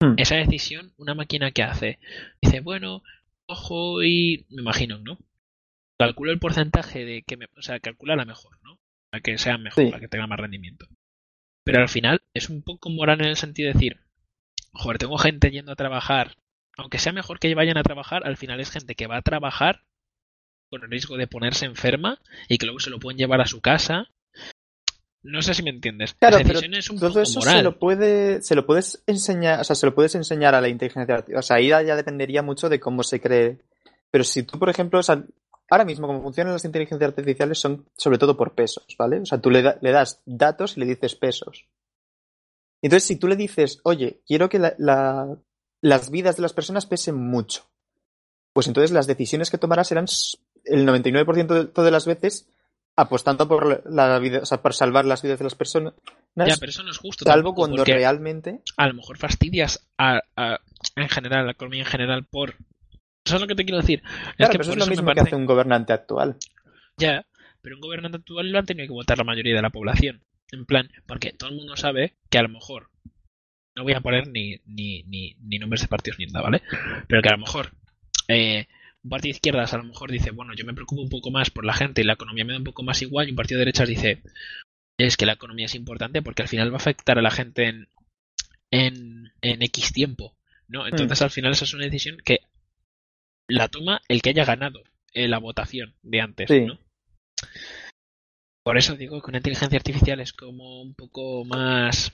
Hmm. Esa decisión, una máquina que hace, dice, bueno, ojo y me imagino, ¿no? Calculo el porcentaje de que me, o sea, calcula la mejor, ¿no? Para que sea mejor, Sí. para que tenga más rendimiento. Pero al final es un poco moral en el sentido de decir, joder, tengo gente yendo a trabajar, aunque sea mejor que vayan a trabajar, al final es gente que va a trabajar con el riesgo de ponerse enferma y que luego se lo pueden llevar a su casa. No sé si me entiendes. Claro, pero es un todo poco eso moral. se lo puede, se lo puedes enseñar, o sea, se lo puedes enseñar a la inteligencia artificial. O sea, ahí ya dependería mucho de cómo se cree. Pero si tú, por ejemplo, o sea, ahora mismo como funcionan las inteligencias artificiales son sobre todo por pesos, ¿vale? O sea, tú le, da- le das datos y le dices pesos. Entonces, si tú le dices, oye, quiero que la- la- las vidas de las personas pesen mucho, pues entonces las decisiones que tomarás serán el 99% de, de las veces apostando por la, vida, o sea, por salvar las vidas de las personas, Ya, pero eso no es justo. salvo tampoco, cuando realmente a lo mejor fastidias a, a- en general, a la economía en general por... Eso es lo que te quiero decir. Claro, es que pero eso es lo mismo que hace un gobernante actual. Ya, pero un gobernante actual lo han tenido que votar la mayoría de la población. En plan, porque todo el mundo sabe que a lo mejor, no voy a poner ni, ni, ni, ni nombres de partidos ni nada, ¿vale? Pero que a lo mejor eh, un partido de izquierdas a lo mejor dice, bueno, yo me preocupo un poco más por la gente y la economía me da un poco más igual, y un partido de derechas dice, es que la economía es importante porque al final va a afectar a la gente en, en, en X tiempo, ¿no? Entonces al final esa es una decisión que la toma el que haya ganado eh, la votación de antes, Sí. ¿no? Por eso digo que una inteligencia artificial es como un poco más...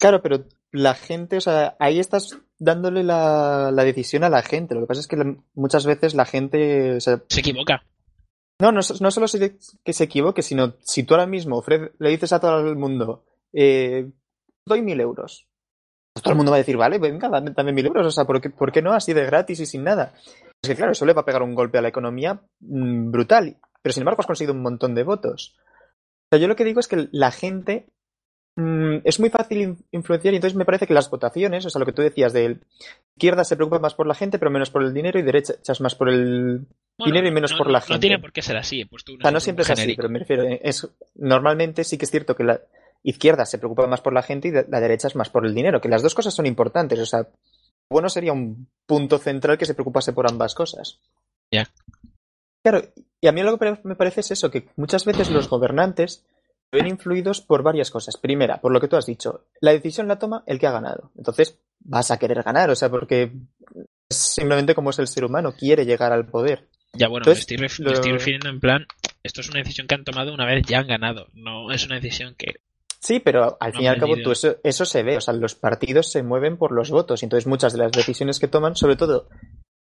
Claro, pero la gente, o sea, ahí estás dándole la, la decisión a la gente. Lo que pasa es que la- muchas veces la gente, o sea, Se equivoca. no, no, no solo se- que se equivoque, sino si tú ahora mismo ofrece- le dices a todo el mundo, eh, doy mil euros. Pues todo el mundo va a decir, vale, venga, dame, dame mil euros. O sea, ¿por qué, por qué no así de gratis y sin nada? Es que claro, eso le va a pegar un golpe a la economía mm, brutal. Pero sin embargo has conseguido un montón de votos. O sea, yo lo que digo es que la gente mm, es muy fácil in- influenciar y entonces me parece que las votaciones, o sea, lo que tú decías de izquierda se preocupa más por la gente pero menos por el dinero y derecha echas más por el... Bueno, Dinero y menos no- por no- la No gente. tiene por qué ser así. He puesto un O sea, no siempre es así, pero me refiero, es, normalmente sí que es cierto que la izquierda se preocupa más por la gente y la derecha es más por el dinero, que las dos cosas son importantes, o sea, bueno sería un punto central que se preocupase por ambas cosas. Ya. Claro, y a mí lo que me parece es eso, que muchas veces los gobernantes se ven influidos por varias cosas. Primera, por lo que tú has dicho, la decisión la toma el que ha ganado. Entonces, vas a querer ganar, o sea, porque es simplemente como es el ser humano, quiere llegar al poder. Ya, bueno, Entonces, me, estoy ref- me lo- estoy refiriendo en plan, esto es una decisión que han tomado una vez ya han ganado. No es una decisión que... Sí, pero al No fin y al cabo tú eso, eso se ve, o sea, los partidos se mueven por los votos y entonces muchas de las decisiones que toman, sobre todo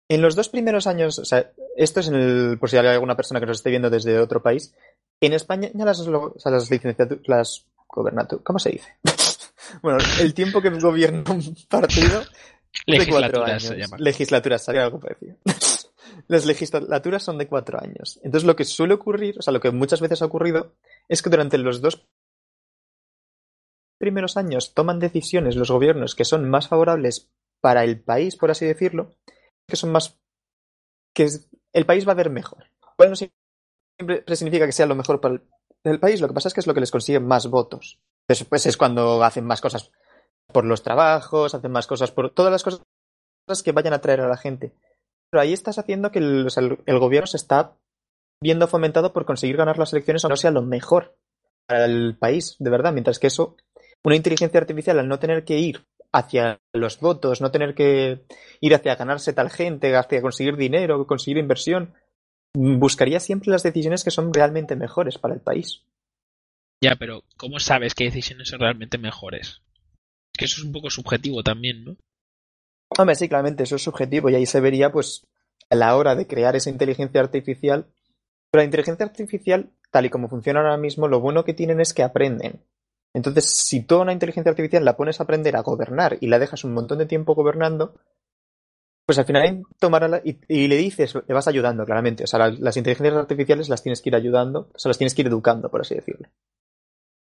en los dos primeros años, o sea, esto es en el, por si hay alguna persona que nos esté viendo desde otro país, en España ya las, o sea, las licenciaturas, las gobernatu- ¿cómo se dice? *laughs* bueno, el tiempo que gobierna un partido de cuatro años. se llama. Legislaturas, sabía algo parecido. *laughs* Las legislaturas son de cuatro años. Entonces lo que suele ocurrir, o sea, lo que muchas veces ha ocurrido, es que durante los dos primeros años toman decisiones los gobiernos que son más favorables para el país, por así decirlo, que son más que el país va a ver mejor. Bueno, no siempre significa que sea lo mejor para el, país, lo que pasa es que es lo que les consigue más votos. Después es cuando hacen más cosas por los trabajos, hacen más cosas por todas las cosas que vayan a traer a la gente. Pero ahí estás haciendo que el, el, gobierno se está viendo fomentado por conseguir ganar las elecciones, aunque no sea lo mejor para el país, de verdad. Mientras que eso, una inteligencia artificial, al no tener que ir hacia los votos, no tener que ir hacia ganarse tal gente, hacia conseguir dinero, conseguir inversión, buscaría siempre las decisiones que son realmente mejores para el país. Ya, pero ¿cómo sabes qué decisiones son realmente mejores? Es que eso es un poco subjetivo también, ¿no? Hombre, sí, claramente, eso es subjetivo y ahí se vería, pues, a la hora de crear esa inteligencia artificial. Pero la inteligencia artificial, tal y como funciona ahora mismo, lo bueno que tienen es que aprenden. Entonces, si toda una inteligencia artificial la pones a aprender a gobernar y la dejas un montón de tiempo gobernando, pues al final tomará y, y, le dices, le vas ayudando, claramente. O sea, las inteligencias artificiales las tienes que ir ayudando, o sea, las tienes que ir educando, por así decirlo.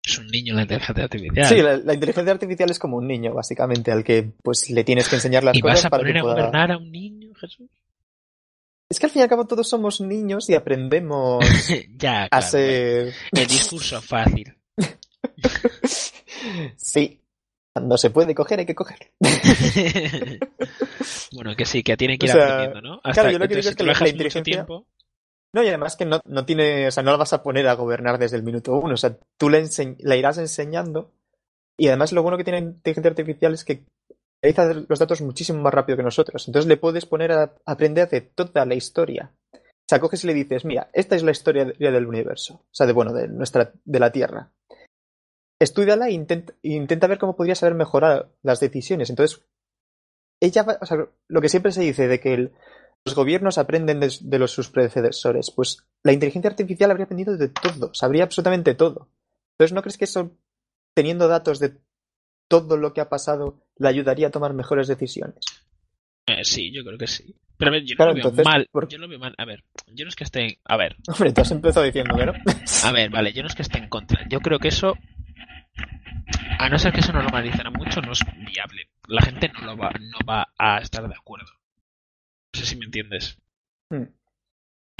Es un niño la inteligencia artificial. Sí, la, inteligencia artificial es como un niño, básicamente, al que pues le tienes que enseñar las ¿Y cosas vas a para poner que a pueda... gobernar a un niño, Jesús? Es que al fin y al cabo todos somos niños y aprendemos *laughs* ya, a claro, ser... El discurso fácil. *laughs* sí. Cuando se puede coger, hay que coger. *laughs* bueno, que sí, que tiene que ir O sea, aprendiendo, ¿no? claro, yo lo que digo es que la- inteligencia- tiempo, No, y además que no, no tiene, o sea, no la vas a poner a gobernar desde el minuto uno. O sea, tú la, ense- la irás enseñando. Y además lo bueno que tiene la inteligencia artificial es que realiza los datos muchísimo más rápido que nosotros. Entonces le puedes poner a aprender de toda la historia. O sea, coges y le dices, mira, esta es la historia de- del universo. O sea, de bueno, de nuestra, de la Tierra. Estudiala e intenta, intenta ver cómo podrías haber mejorado las decisiones. Entonces, ella va- o sea, lo que siempre se dice de que el- los gobiernos aprenden de, de los sus predecesores. Pues la inteligencia artificial habría aprendido de todo, sabría absolutamente todo. Entonces, ¿no crees que eso, teniendo datos de todo lo que ha pasado, le ayudaría a tomar mejores decisiones? eh, sí, yo creo que sí. Pero a ver, yo no lo veo mal. ¿por- Yo lo veo mal. A ver, yo no es que esté. A ver, Hombre, tú has empezado diciendo que no. a ver, vale, yo no es que esté en contra. Yo creo que eso. A no ser que eso no normalizara mucho, no es viable. La gente no lo va, no va a estar de acuerdo. No sé si me entiendes. Hmm.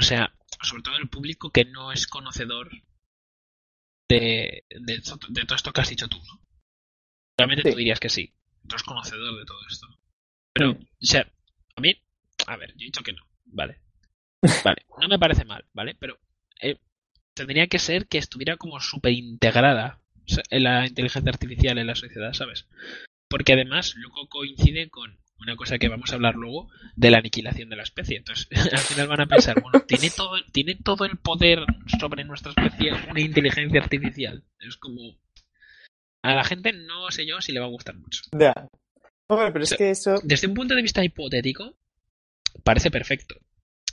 O sea, sobre todo el público que no es conocedor de, de, to- de todo esto que has dicho tú, ¿no? Realmente Sí. tú dirías que sí. Tú eres conocedor de todo esto. Pero, o sea, a mí, a ver, yo he dicho que no, ¿vale? *laughs* Vale, no me parece mal, ¿vale? Pero eh, tendría que ser que estuviera como súper integrada la inteligencia artificial en la sociedad, ¿sabes? Porque además luego coincide con una cosa que vamos a hablar luego de la aniquilación de la especie. Entonces, *laughs* al final van a pensar, bueno, ¿tiene todo, ¿tiene todo el poder sobre nuestra especie una inteligencia artificial? Es como... A la gente no sé yo si le va a gustar mucho. Ya. Pero es que eso. Desde un punto de vista hipotético, parece perfecto.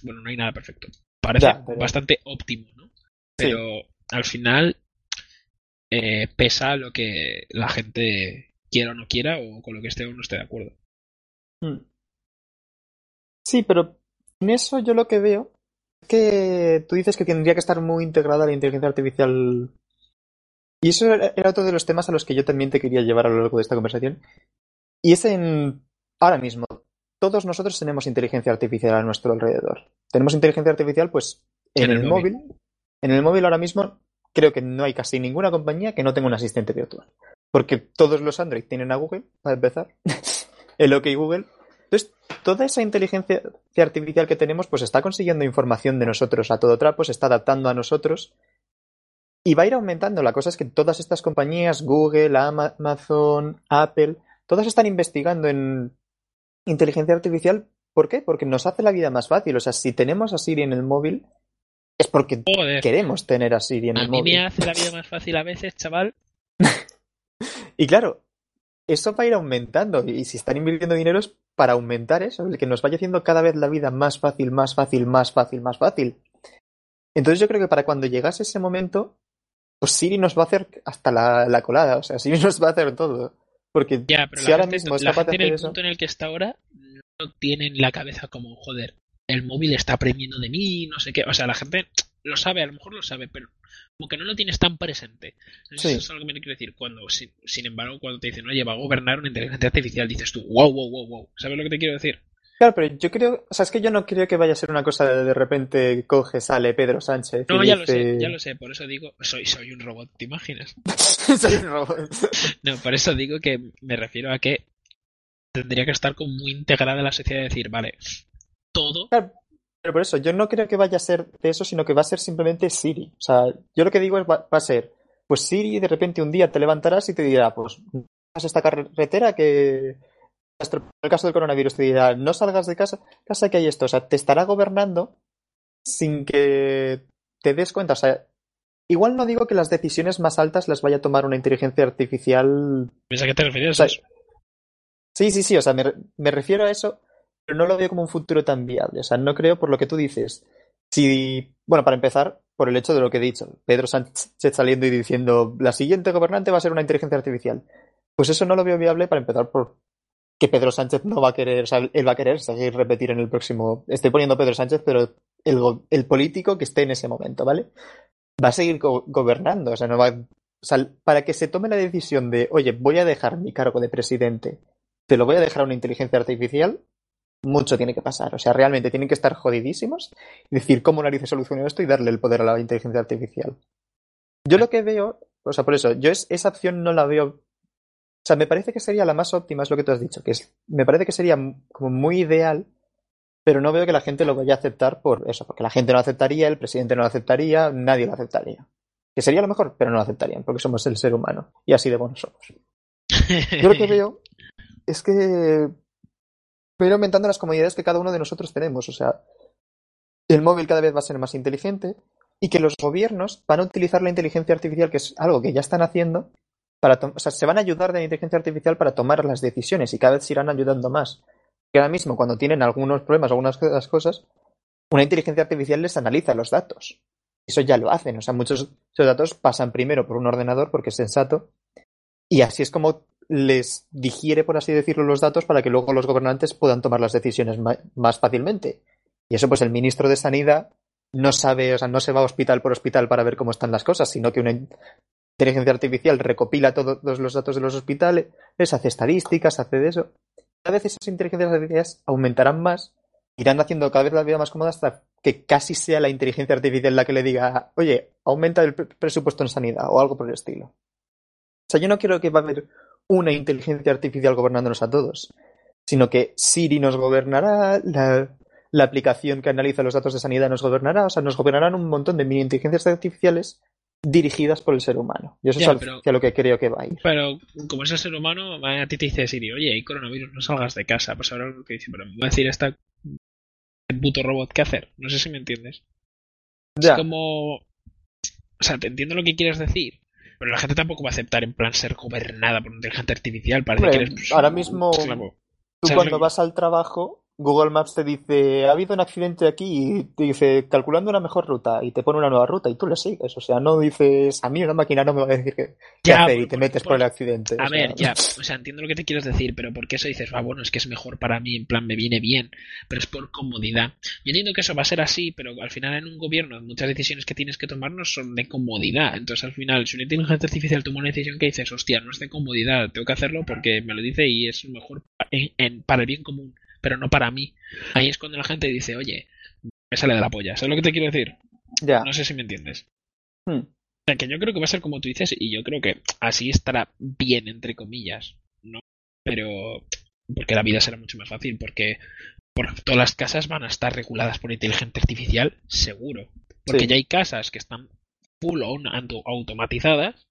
Bueno, no hay nada perfecto. Parece pero- bastante óptimo, ¿no? Pero al final eh, pesa lo que la gente quiera o no quiera o con lo que esté o no esté de acuerdo. Hmm. Sí, pero en eso yo lo que veo es que tú dices que tendría que estar muy integrada la inteligencia artificial. Y eso era era otro de los temas a los que yo también te quería llevar a lo largo de esta conversación. Y es en. Ahora mismo, todos nosotros tenemos inteligencia artificial a nuestro alrededor. Tenemos inteligencia artificial, pues, en, En el el, móvil. móvil. En el móvil ahora mismo creo que no hay casi ninguna compañía que no tenga un asistente virtual. Porque todos los Android tienen a Google, para empezar. *laughs* el OK Google. Entonces, toda esa inteligencia artificial que tenemos, pues está consiguiendo información de nosotros a todo trapo, se está adaptando a nosotros y va a ir aumentando. La cosa es que todas estas compañías, Google, Ama- Amazon, Apple, todas están investigando en inteligencia artificial. ¿Por qué? Porque nos hace la vida más fácil. O sea, si tenemos a Siri en el móvil, es porque Joder, queremos tener a Siri en a el mí móvil. me hace la vida más fácil a veces, chaval. *laughs* Y claro, eso va a ir aumentando. Y si están invirtiendo dinero es para aumentar eso, el que nos vaya haciendo cada vez la vida más fácil, más fácil, más fácil, más fácil. Entonces yo creo que para cuando llegase ese momento, pues Siri nos va a hacer hasta la, la colada. O sea, Siri nos va a hacer todo. Porque Ya, pero si la ahora gente, mismo es capaz de en el eso. punto en el que está ahora no tiene en la cabeza como, joder, el móvil está aprendiendo de mí, no sé qué. O sea, la gente lo sabe, a lo mejor lo sabe, pero como que no lo tienes tan presente. Eso Sí. es algo que me quiero decir. Cuando, sin, sin embargo, cuando te dicen, oye, va a gobernar una inteligencia artificial, dices tú, wow, wow, wow, wow. ¿Sabes lo que te quiero decir? Claro, pero yo creo, o sea, es que yo no creo que vaya a ser una cosa de de repente coge, sale Pedro Sánchez. No, y ya lo sé, ya lo sé, por eso digo, soy, soy un robot, ¿te imaginas? *laughs* Soy un robot. *laughs* No, por eso digo que me refiero a que tendría que estar como muy integrada en la sociedad y decir, vale, todo Claro, pero por eso, yo no creo que vaya a ser de eso, sino que va a ser simplemente Siri. O sea, yo lo que digo es, va, va a ser, pues Siri de repente un día te levantarás y te dirá, pues, haz esta carretera que... En el caso del coronavirus te dirá, no salgas de casa, casa que hay esto. O sea, te estará gobernando sin que te des cuenta. O sea, igual no digo que las decisiones más altas las vaya a tomar una inteligencia artificial ¿Ves a qué te refieres? O sea, Sí, sí, sí, o sea, me refiero a eso, pero no lo veo como un futuro tan viable. O sea, no creo por lo que tú dices. Si, bueno, para empezar, por el hecho de lo que he dicho, Pedro Sánchez saliendo y diciendo la siguiente gobernante va a ser una inteligencia artificial. Pues eso no lo veo viable para empezar por que Pedro Sánchez no va a querer, o él va a querer seguir repetir en el próximo. Estoy poniendo Pedro Sánchez, pero el, político que esté en ese momento, ¿vale? Va a seguir go- gobernando, o sea, no va. O sea, para que se tome la decisión de, oye, voy a dejar mi cargo de presidente te lo voy a dejar a una inteligencia artificial, mucho tiene que pasar. O sea, realmente tienen que estar jodidísimos y decir cómo narices soluciono esto y darle el poder a la inteligencia artificial. Yo lo que veo, o sea, por eso, yo es, esa opción no la veo. O sea, me parece que sería la más óptima, es lo que tú has dicho, que es, me parece que sería como muy ideal, pero no veo que la gente lo vaya a aceptar por eso, porque la gente no lo aceptaría, el presidente no lo aceptaría, nadie lo aceptaría. Que sería lo mejor, pero no lo aceptarían, porque somos el ser humano y así de buenos somos. Yo lo que *laughs* veo es que ir aumentando las comodidades que cada uno de nosotros tenemos. O sea, el móvil cada vez va a ser más inteligente y que los gobiernos van a utilizar la inteligencia artificial, que es algo que ya están haciendo, para o sea, se van a ayudar de la inteligencia artificial para tomar las decisiones y cada vez se irán ayudando más. Que ahora mismo, cuando tienen algunos problemas, algunas cosas, una inteligencia artificial les analiza los datos. Eso ya lo hacen. O sea, muchos de esos datos pasan primero por un ordenador porque es sensato y así es como les digiere, por así decirlo, los datos para que luego los gobernantes puedan tomar las decisiones más fácilmente. Y eso, pues el ministro de Sanidad no sabe, o sea, no se va hospital por hospital para ver cómo están las cosas, sino que una inteligencia artificial recopila todo- todos los datos de los hospitales, les hace estadísticas, hace de eso. Cada vez esas inteligencias artificiales aumentarán más, irán haciendo cada vez la vida más cómoda hasta que casi sea la inteligencia artificial la que le diga, oye, aumenta el pre- presupuesto en sanidad o algo por el estilo. O sea, yo no quiero que va a haber una inteligencia artificial gobernándonos a todos, sino que Siri nos gobernará, la, la aplicación que analiza los datos de sanidad nos gobernará, o sea, nos gobernarán un montón de mini inteligencias artificiales dirigidas por el ser humano. Y eso Ya, es pero- hacia lo que creo que va a ir. Pero como es el ser humano, a ti te dice Siri, oye, hay coronavirus, no salgas de casa. Pues ahora lo que dice, pero me va a decir esta puto robot qué hacer. No sé si me entiendes. Ya. Es como... O sea, te entiendo lo que quieres decir, pero la gente tampoco va a aceptar en plan ser gobernada por una inteligencia artificial. Parece Hombre, que eres pues, ahora mismo-. Tú ¿Sabes cuando vas al trabajo, Google Maps te dice, ha habido un accidente aquí y te dice, calculando una mejor ruta y te pone una nueva ruta y tú le sigues. O sea, no dices, a mí una máquina no me va a decir qué, Ya, hacer y por- te metes por, por- el accidente. A o sea, ver, ya, *laughs* o sea, entiendo lo que te quieres decir, pero ¿por qué eso dices? Ah, bueno, es que es mejor para mí, en plan, me viene bien, pero es por comodidad. Yo entiendo que eso va a ser así, pero al final en un gobierno muchas decisiones que tienes que tomar no son de comodidad. Entonces al final, si una inteligencia artificial toma una decisión que dices, hostia, no es de comodidad, tengo que hacerlo porque me lo dice y es mejor en- para el bien común, pero no para mí. Ahí es cuando la gente dice, oye, me sale de la polla. ¿Sabes lo que te quiero decir? Ya. No sé si me entiendes. Hmm. O sea, que yo creo que va a ser como tú dices y yo creo que así estará bien, entre comillas, ¿no? Pero porque la vida será mucho más fácil, porque por todas las casas van a estar reguladas por inteligencia artificial, seguro. Porque Sí. ya hay casas que están full on auto- automatizadas.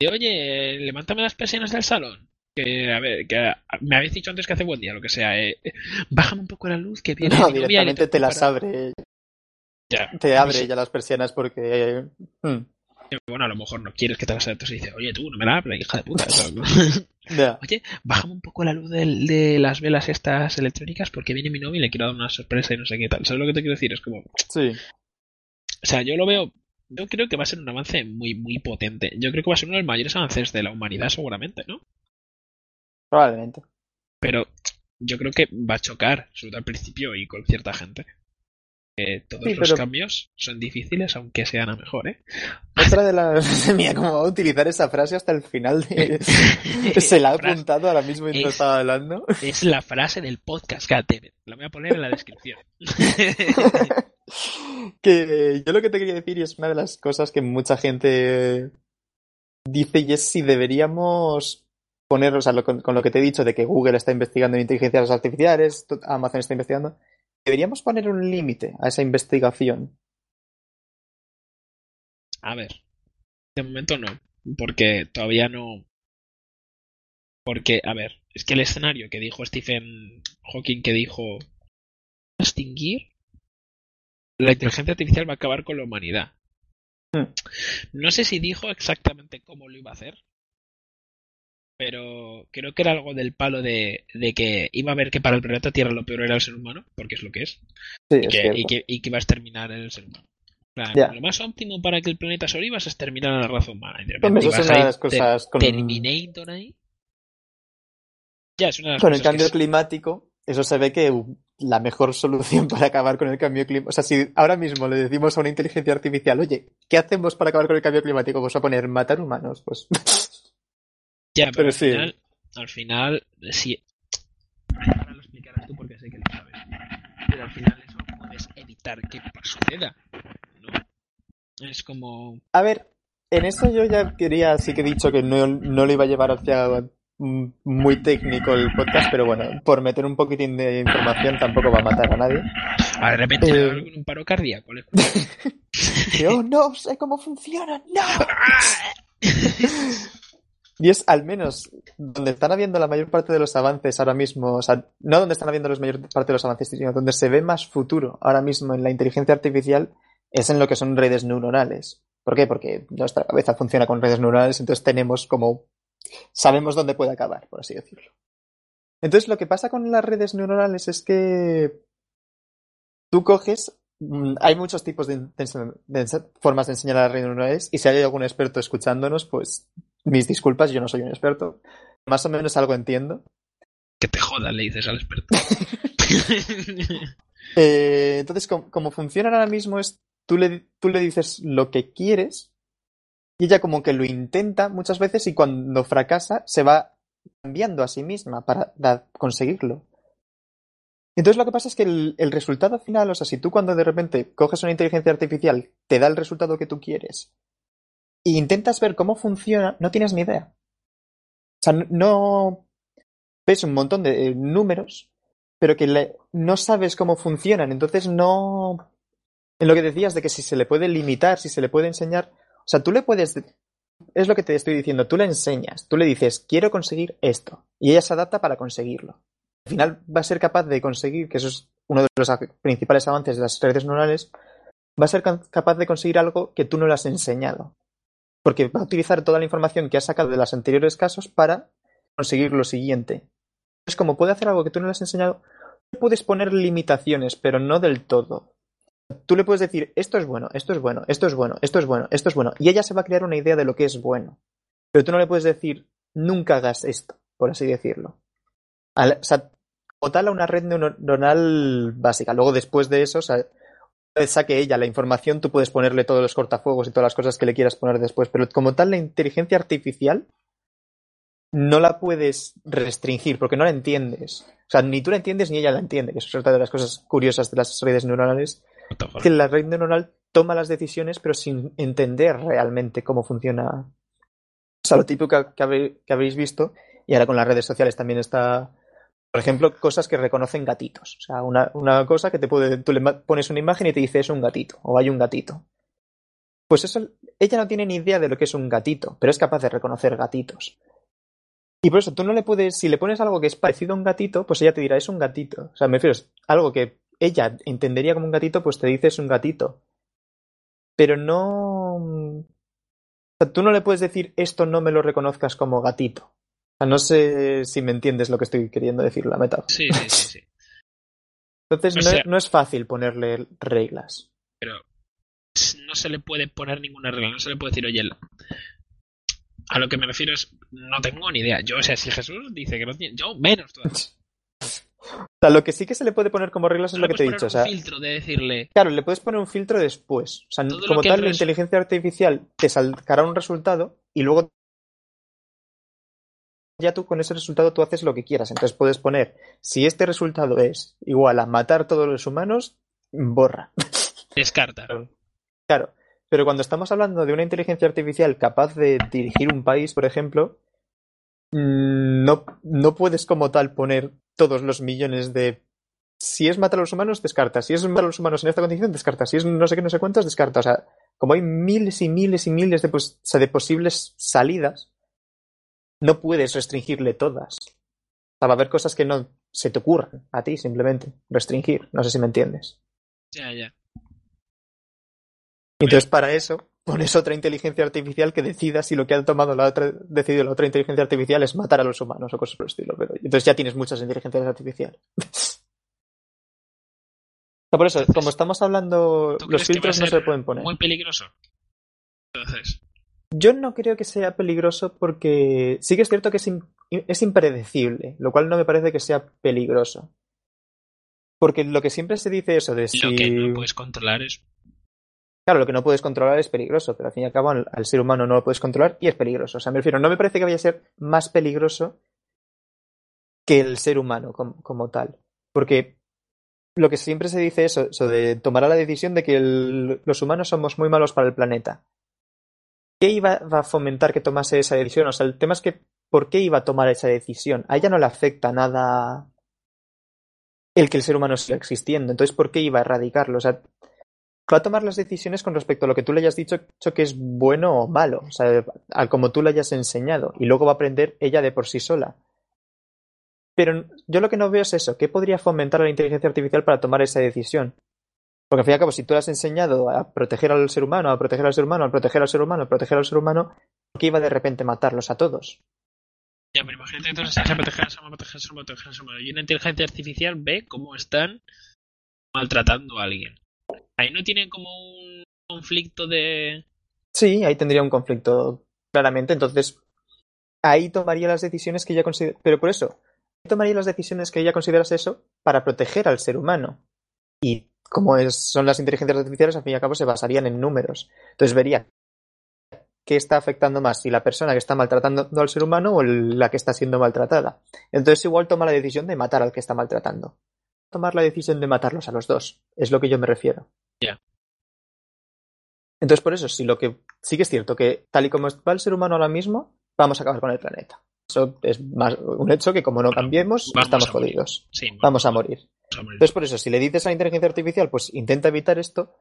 De, oye, levántame las persianas del salón. Que, a ver, que me habéis dicho antes que hace buen día, lo que sea. Eh, eh, bájame un poco la luz, que viene No, directamente te las parar". abre, Ya. te abre ya las persianas porque... hmm, Bueno, a lo mejor no quieres que te las abra, entonces dice, oye, tú, no me la abres, hija de puta. *laughs* Oye, bájame un poco la luz del- de, las velas estas electrónicas porque viene mi novio y le quiero dar una sorpresa y no sé qué tal. ¿Sabes lo que te quiero decir? Es como, o Sí. sea, yo lo veo, yo creo que va a ser un avance muy, muy potente. Yo creo que va a ser uno de los mayores avances de la humanidad seguramente, ¿no? Probablemente. Pero yo creo que va a chocar, sobre todo al principio y con cierta gente. Que todos Sí, los pero- cambios son difíciles, aunque sean a mejor, ¿eh? Otra de *laughs* las... *laughs* Mira cómo va a utilizar esa frase hasta el final de... *laughs* Se la ha apuntado ahora mismo mientras Es- estaba hablando. Es la frase del podcast, goddammit. La voy a poner en la descripción. que yo lo que te quería decir y es una de las cosas que mucha gente dice y es si deberíamos poner, o sea, lo- con, con lo que te he dicho de que Google está investigando en inteligencias artificiales, Amazon está investigando, deberíamos poner un límite a esa investigación. A ver, de momento no, porque todavía no. Porque, a ver, es que el escenario que dijo Stephen Hawking, que dijo extinguir, la inteligencia artificial va a acabar con la humanidad. Hmm. No sé si dijo exactamente cómo lo iba a hacer, pero creo que era algo del palo de, de que iba a ver que para el planeta Tierra lo peor era el ser humano, porque es lo que es, Sí, y es que, y que, y que iba a exterminar el ser humano. Plan, Ya. Lo más óptimo para que el planeta sobreviva es exterminar a la raza humana. Y de Hombre, repente eso es una de las cosas con, Terminator ahí. Ya, es una de las con el cambio que- climático. Eso se ve que la mejor solución para acabar con el cambio climático. O sea, si ahora mismo le decimos a una inteligencia artificial, oye, ¿qué hacemos para acabar con el cambio climático? Pues a poner matar humanos. Pues Ya, pero, pero al sí. final, al final, sí. Ahora lo explicarás tú porque sé que lo sabes. Pero al final eso puedes evitar que suceda. ¿no? Es como. A ver, en eso yo ya quería, sí que he dicho que no, no lo iba a llevar hacia muy técnico el podcast, pero bueno, por meter un poquitín de información tampoco va a matar a nadie. De repente Eh. un paro cardíaco. le- *laughs* Yo no sé cómo funciona, no. *laughs* Y es al menos donde están habiendo la mayor parte de los avances ahora mismo, o sea, no donde están habiendo la mayor parte de los avances, sino donde se ve más futuro ahora mismo en la inteligencia artificial es en lo que son redes neuronales. ¿Por qué? Porque nuestra cabeza funciona con redes neuronales, entonces tenemos como sabemos dónde puede acabar, por así decirlo. Entonces lo que pasa con las redes neuronales es que tú coges, mm, hay muchos tipos de, de- formas de enseñar a las redes neuronales y si hay algún experto escuchándonos, pues mis disculpas, yo no soy un experto. Más o menos algo entiendo. Que te joda, le dices al experto. *laughs* Eh, entonces, com- como funciona ahora mismo es, tú le, tú le dices lo que quieres y ella como que lo intenta muchas veces y cuando fracasa se va cambiando a sí misma para conseguirlo. Entonces lo que pasa es que el, el resultado final, o sea, si tú cuando de repente coges una inteligencia artificial, te da el resultado que tú quieres e intentas ver cómo funciona, no tienes ni idea. O sea, no ves un montón de eh, números, pero que le- no sabes cómo funcionan. Entonces no... En lo que decías de que si se le puede limitar, si se le puede enseñar, o sea, tú le puedes... Es lo que te estoy diciendo, tú le enseñas, tú le dices, quiero conseguir esto, y ella se adapta para conseguirlo. Al final va a ser capaz de conseguir, que eso es uno de los principales avances de las redes neurales, va a ser ca- capaz de conseguir algo que tú no le has enseñado. Porque va a utilizar toda la información que has sacado de los anteriores casos para conseguir lo siguiente. Es como puede hacer algo que tú no le has enseñado, puedes poner limitaciones, pero no del todo. Tú le puedes decir, esto es bueno, esto es bueno, esto es bueno, esto es bueno, esto es bueno, y ella se va a crear una idea de lo que es bueno. Pero tú no le puedes decir, nunca hagas esto, por así decirlo. O sea, o tal a una red neuronal básica. Luego, después de eso, o sea, vez saque ella la información, tú puedes ponerle todos los cortafuegos y todas las cosas que le quieras poner después. Pero como tal, la inteligencia artificial no la puedes restringir porque no la entiendes. O sea, ni tú la entiendes ni ella la entiende, que eso es otra de las cosas curiosas de las redes neuronales, que la red neuronal toma las decisiones pero sin entender realmente cómo funciona. O sea, lo típico que habéis visto, y ahora con las redes sociales también está, por ejemplo, cosas que reconocen gatitos. O sea, una, una cosa que te puede, tú le pones una imagen y te dice es un gatito, o hay un gatito. Pues eso, ella no tiene ni idea de lo que es un gatito, pero es capaz de reconocer gatitos. Y por eso tú no le puedes, si le pones algo que es parecido a un gatito, pues ella te dirá es un gatito. O sea, me refiero, algo que ella entendería como un gatito, pues te dice es un gatito. Pero no. O sea, tú no le puedes decir esto no me lo reconozcas como gatito. No sé si me entiendes lo que estoy queriendo decir, la metáfora. Sí, sí, sí, sí. Entonces no, sea- es, no es fácil ponerle reglas. Pero no se le puede poner ninguna regla, no se le puede decir, oye, a lo que me refiero es, no tengo ni idea. Yo, o sea, si Jesús dice que no tiene, yo menos todavía. *laughs* O sea, lo que sí que se le puede poner como reglas es lo que te he dicho. O sea, un filtro de decirle. claro, le puedes poner un filtro después. O sea, Todo como tal, la inteligencia artificial te sacará un resultado y luego ya tú con ese resultado tú haces lo que quieras. Entonces puedes poner, si este resultado es igual a matar todos los humanos, borra. *laughs* Descarta. Claro, pero cuando estamos hablando de una inteligencia artificial capaz de dirigir un país, por ejemplo, mm, no, no puedes como tal poner todos los millones de... Si es matar a los humanos, descarta. Si es matar a los humanos en esta condición, descarta. Si es no sé qué, no sé cuántos, descarta. O sea, como hay miles y miles y miles de, pos- de posibles salidas, no puedes restringirle todas. O sea, va a haber cosas que no se te ocurran a ti, simplemente. Restringir. No sé si me entiendes. Ya, ya. Entonces, para eso, pones otra inteligencia artificial que decida si lo que ha tomado la otra, decidido la otra inteligencia artificial es matar a los humanos o cosas por el estilo. Pero entonces ya tienes muchas inteligencias artificiales. *laughs* Por eso, como estamos hablando, ¿Tú los filtros no se pueden poner. Muy peligroso. Entonces, Yo no creo que sea peligroso porque sí que es cierto que es, im- es impredecible, lo cual no me parece que sea peligroso. Porque lo que siempre se dice eso de si... lo que no puedes controlar es. Claro, lo que no puedes controlar es peligroso, pero al fin y al cabo al, al ser humano no lo puedes controlar y es peligroso. O sea, me refiero, no me parece que vaya a ser más peligroso que el ser humano como, como tal. Porque lo que siempre se dice es eso, eso de tomar la decisión de que el- los humanos somos muy malos para el planeta. ¿Qué iba a fomentar que tomase esa decisión? O sea, el tema es que, ¿por qué iba a tomar esa decisión? A ella no le afecta nada el que el ser humano siga existiendo. Entonces, ¿por qué iba a erradicarlo? O sea, va a tomar las decisiones con respecto a lo que tú le hayas dicho que es bueno o malo, o sea, al como tú le hayas enseñado, y luego va a aprender ella de por sí sola. Pero yo lo que no veo es eso, ¿qué podría fomentar la inteligencia artificial para tomar esa decisión? Porque al fin y al cabo, si tú le has enseñado a proteger al ser humano, a proteger al ser humano, a proteger al ser humano, a proteger al ser humano, ¿por qué iba de repente a matarlos a todos? Ya, pero imagínate que tú enseñas a proteger a su humano, proteger a su humano, proteger a su humano. Y una inteligencia artificial ve cómo están maltratando a alguien. Ahí no tienen como un conflicto de. Sí, ahí tendría un conflicto, claramente. Entonces, ahí tomaría las decisiones que ella considera. Pero por eso, ahí tomaría las decisiones que ella considerase eso para proteger al ser humano. Y como es, son las inteligencias artificiales, al fin y al cabo se basarían en números. Entonces vería qué está afectando más, si la persona que está maltratando al ser humano o la que está siendo maltratada. Entonces igual toma la decisión de matar al que está maltratando. Tomar la decisión de matarlos a los dos, es lo que yo me refiero. Ya. Entonces, por eso, sí, lo que sí que es cierto que tal y como va el ser humano ahora mismo, vamos a acabar con el planeta. Eso es más un hecho que como no cambiemos, estamos jodidos. Sí, bueno, Vamos a morir. Entonces, por eso, si le dices a la inteligencia artificial, pues intenta evitar esto,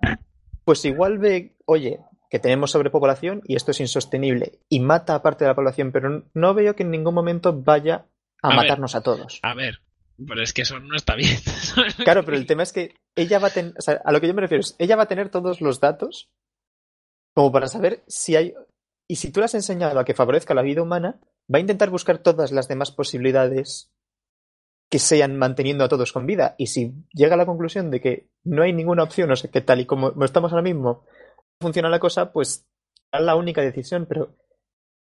pues igual ve, oye, que tenemos sobrepoblación y esto es insostenible y mata a parte de la población, pero no veo que en ningún momento vaya a, A ver. matarnos a todos. A ver, pero es que eso no está bien. *laughs* Claro, pero el tema es que ella va a tener, o sea, a lo que yo me refiero es, ella va a tener todos los datos como para saber si hay, y si tú le has enseñado a que favorezca la vida humana, va a intentar buscar todas las demás posibilidades que sean manteniendo a todos con vida. Y si llega a la conclusión de que no hay ninguna opción, o sea, que tal y como estamos ahora mismo, funciona la cosa, pues es la única decisión. Pero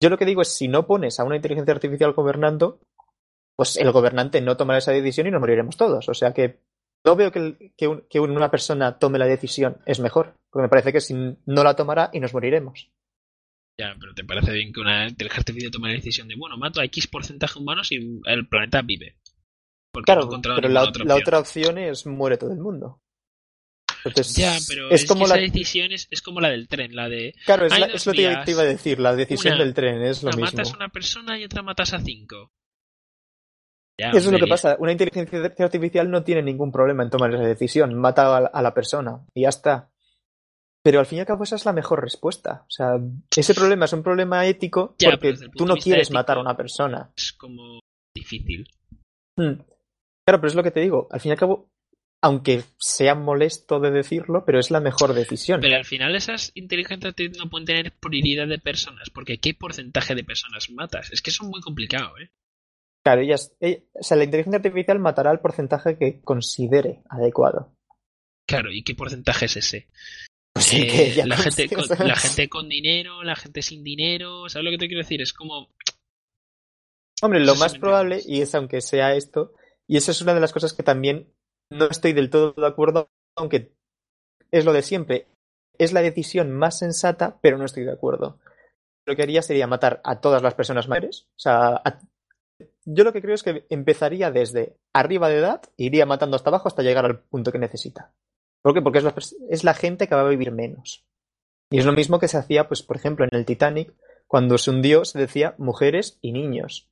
yo lo que digo es, si no pones a una inteligencia artificial gobernando, pues el gobernante no tomará esa decisión y nos moriremos todos. O sea que no veo que, que que una persona tome la decisión es mejor, porque me parece que si no la tomará y nos moriremos. Ya, pero ¿te parece bien que una inteligencia artificial tome la decisión de, bueno, mato a X porcentaje humanos y el planeta vive? Porque Claro, pero la, otra la opción. otra opción es muere todo el mundo. Entonces, Ya, pero es es, como la, esa decisión es, es como la del tren, la de claro, es, la- lo que te iba a decir, la decisión Una- del tren es lo una mismo. matas a una persona y otra matas a cinco. Ya, Eso es lo que pasa. Una inteligencia artificial no tiene ningún problema en tomar esa decisión. Mata a, la- a la persona y ya está. Pero al fin y al cabo esa es la mejor respuesta. O sea, ese problema es un problema ético Ya, porque tú no quieres matar a una persona. Es como difícil. Hmm. Claro, pero es lo que te digo. Al fin y al cabo, aunque sea molesto de decirlo, pero es la mejor decisión. Pero al final esas inteligencias artificiales no pueden tener prioridad de personas, porque ¿qué porcentaje de personas matas? Es que eso es muy complicado, ¿eh? Claro, ellas, ella- o sea, la inteligencia artificial matará el porcentaje que considere adecuado. Claro, ¿y qué porcentaje es ese? Pues Eh, que la, gente con, considera- la gente con dinero, la gente sin dinero, ¿sabes lo que te quiero decir? Es como... Hombre, lo más probable, y es aunque sea esto, Y esa es una de las cosas que también no estoy del todo de acuerdo, aunque es lo de siempre. Es la decisión más sensata, pero no estoy de acuerdo. Lo que haría sería matar a todas las personas mayores. O sea, yo lo que creo es que empezaría desde arriba de edad e iría matando hasta abajo hasta llegar al punto que necesita. ¿Por qué? Porque es la, es la gente que va a vivir menos. Y es lo mismo que se hacía, pues, por ejemplo, en el Titanic, cuando se hundió, se decía mujeres y niños.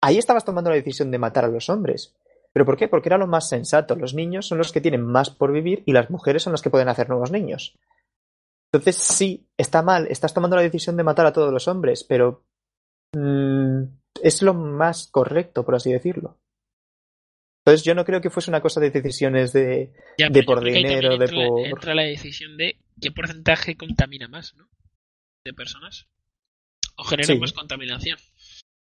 Ahí estabas tomando la decisión de matar a los hombres. ¿Pero por qué? Porque era lo más sensato. Los niños son los que tienen más por vivir y las mujeres son las que pueden hacer nuevos niños. Entonces, sí, está mal, estás tomando la decisión de matar a todos los hombres, pero mmm, es lo más correcto, por así decirlo. Entonces, yo no creo que fuese una cosa de decisiones de, Ya, por dinero, de entra, por... entra la decisión de qué porcentaje contamina más, ¿no? De personas. O genera Sí. más contaminación.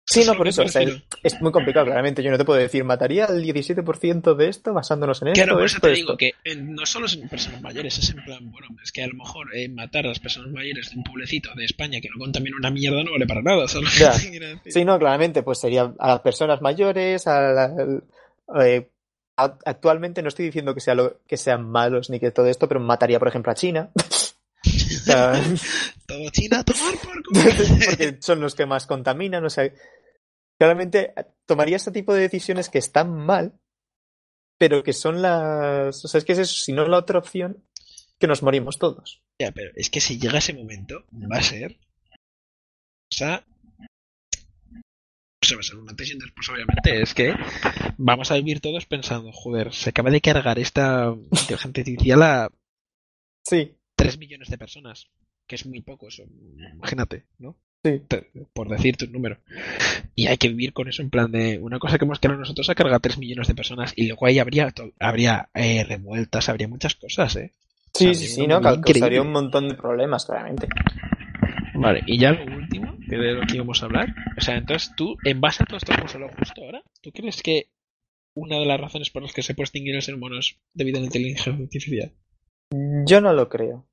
Sí, no, por eso. o sea, prefiero. es muy complicado, claramente. Yo no te puedo decir, mataría el 17% de esto basándonos en esto, Claro, por eso esto, te esto. digo que eh, no solo es en personas mayores, es en plan, bueno, es que a lo mejor eh, matar a las personas mayores de un pueblecito de España que no contamina una mierda no vale para nada. Sí, no, claramente, pues sería a las personas mayores, a la- eh, actualmente no estoy diciendo que, sea lo- que sean malos ni que todo esto, pero mataría, por ejemplo, a China. *laughs* O sea, *laughs* Todo China a tomar por *laughs* porque son los que más contaminan, o sea, claramente tomaría este tipo de decisiones que están mal, pero que son las, o sea, es que es eso, si no la otra opción, que nos morimos todos. Ya, pero es que si llega ese momento, va a ser. O sea. Se va a ser una tesis después, obviamente. Es que vamos a vivir todos pensando, joder, se acaba de cargar esta inteligencia artificial a Sí, 3 millones de personas. Que es muy poco, eso. Imagínate, ¿no? Sí. Por decirte un número. Y hay que vivir con eso en plan de una cosa que hemos creado nosotros ha cargado a 3 millones de personas y luego ahí habría, habría eh, revueltas, habría muchas cosas, ¿eh? sí, O sea, sí, sí, no, causaría un montón de problemas, claramente. Vale, y ya lo último, que de lo que íbamos a hablar. O sea, entonces tú, en base a todo esto que hemos justo ahora, ¿tú crees que una de las razones por las que se puede extinguir el ser humano es debido a la inteligencia artificial? Yo no lo creo.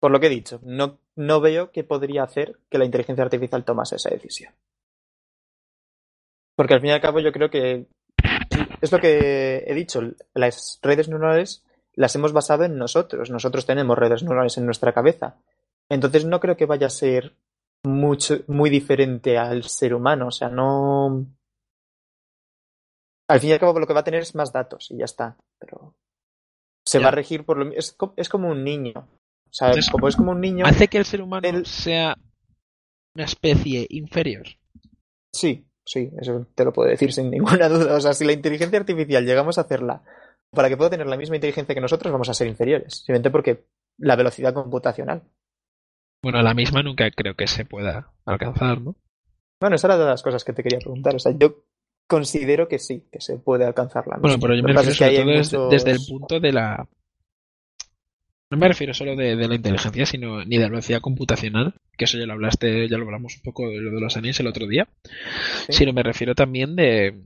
Por lo que he dicho, no, no veo que podría hacer que la inteligencia artificial tomase esa decisión. Porque al fin y al cabo yo creo que es lo que he dicho, las redes neuronales las hemos basado en nosotros. Nosotros tenemos redes neuronales en nuestra cabeza. Entonces no creo que vaya a ser mucho, muy diferente al ser humano. O sea, no. Al fin y al cabo lo que va a tener es más datos y ya está. Pero se Ya. va a regir por lo es, es como un niño. O sea, Entonces, como es como un niño. ¿Hace que el ser humano El- sea una especie inferior? Sí, sí, eso te lo puedo decir sin *laughs* ninguna duda. O sea, si la inteligencia artificial llegamos a hacerla para que pueda tener la misma inteligencia que nosotros, vamos a ser inferiores. Simplemente porque la velocidad computacional. Bueno, la misma nunca creo que se pueda alcanzar, ¿no? Bueno, esa era de las cosas que te quería preguntar. O sea, yo considero que sí, que se puede alcanzar la Bueno, misma. pero yo me refiero es que sobre todo muchos- desde el punto de la... No me refiero solo de, de la inteligencia, sino ni de la velocidad computacional, que eso ya lo hablaste, ya lo hablamos un poco de lo de los anillos el otro día, Sí. sino me refiero también de,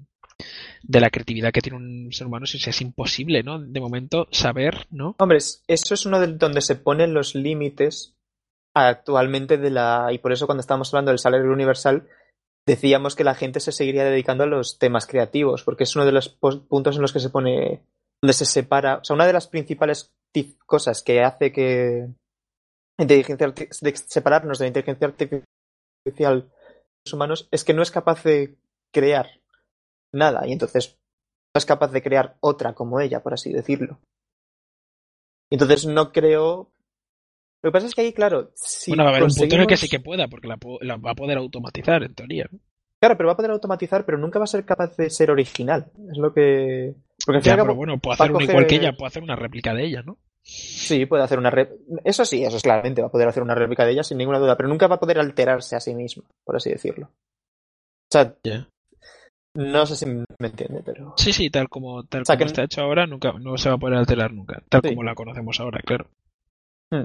de la creatividad que tiene un ser humano, si es imposible, ¿no? De momento saber, ¿no? Hombre, es- eso es uno de donde se ponen los límites actualmente de la. Y por eso cuando estábamos hablando del salario universal, decíamos que la gente se seguiría dedicando a los temas creativos, porque es uno de los puntos en los que se pone. donde se separa. O sea, una de las principales cosas que hace que. Inteligencia de separarnos de la inteligencia artificial de los humanos es que no es capaz de crear nada y entonces no es capaz de crear otra como ella, por así decirlo. Entonces no creo. Lo que pasa es que ahí, claro, si bueno, va a haber un punto en el que sí que pueda, porque la, va a poder automatizar, en teoría. Claro, pero va a poder automatizar, pero nunca va a ser capaz de ser original. Es lo que. Porque Ya, pero bueno, puede hacer una igual que ella, puede hacer una réplica de ella, ¿no? sí, puede hacer una. rep- Eso sí, eso es claramente, va a poder hacer una réplica de ella sin ninguna duda, pero nunca va a poder alterarse a sí mismo, por así decirlo. O sea, no sé si me entiende, pero. Sí, sí, tal como, tal O sea, como que- está hecho ahora, nunca, no se va a poder alterar nunca, tal Sí. como la conocemos ahora, claro. Hmm.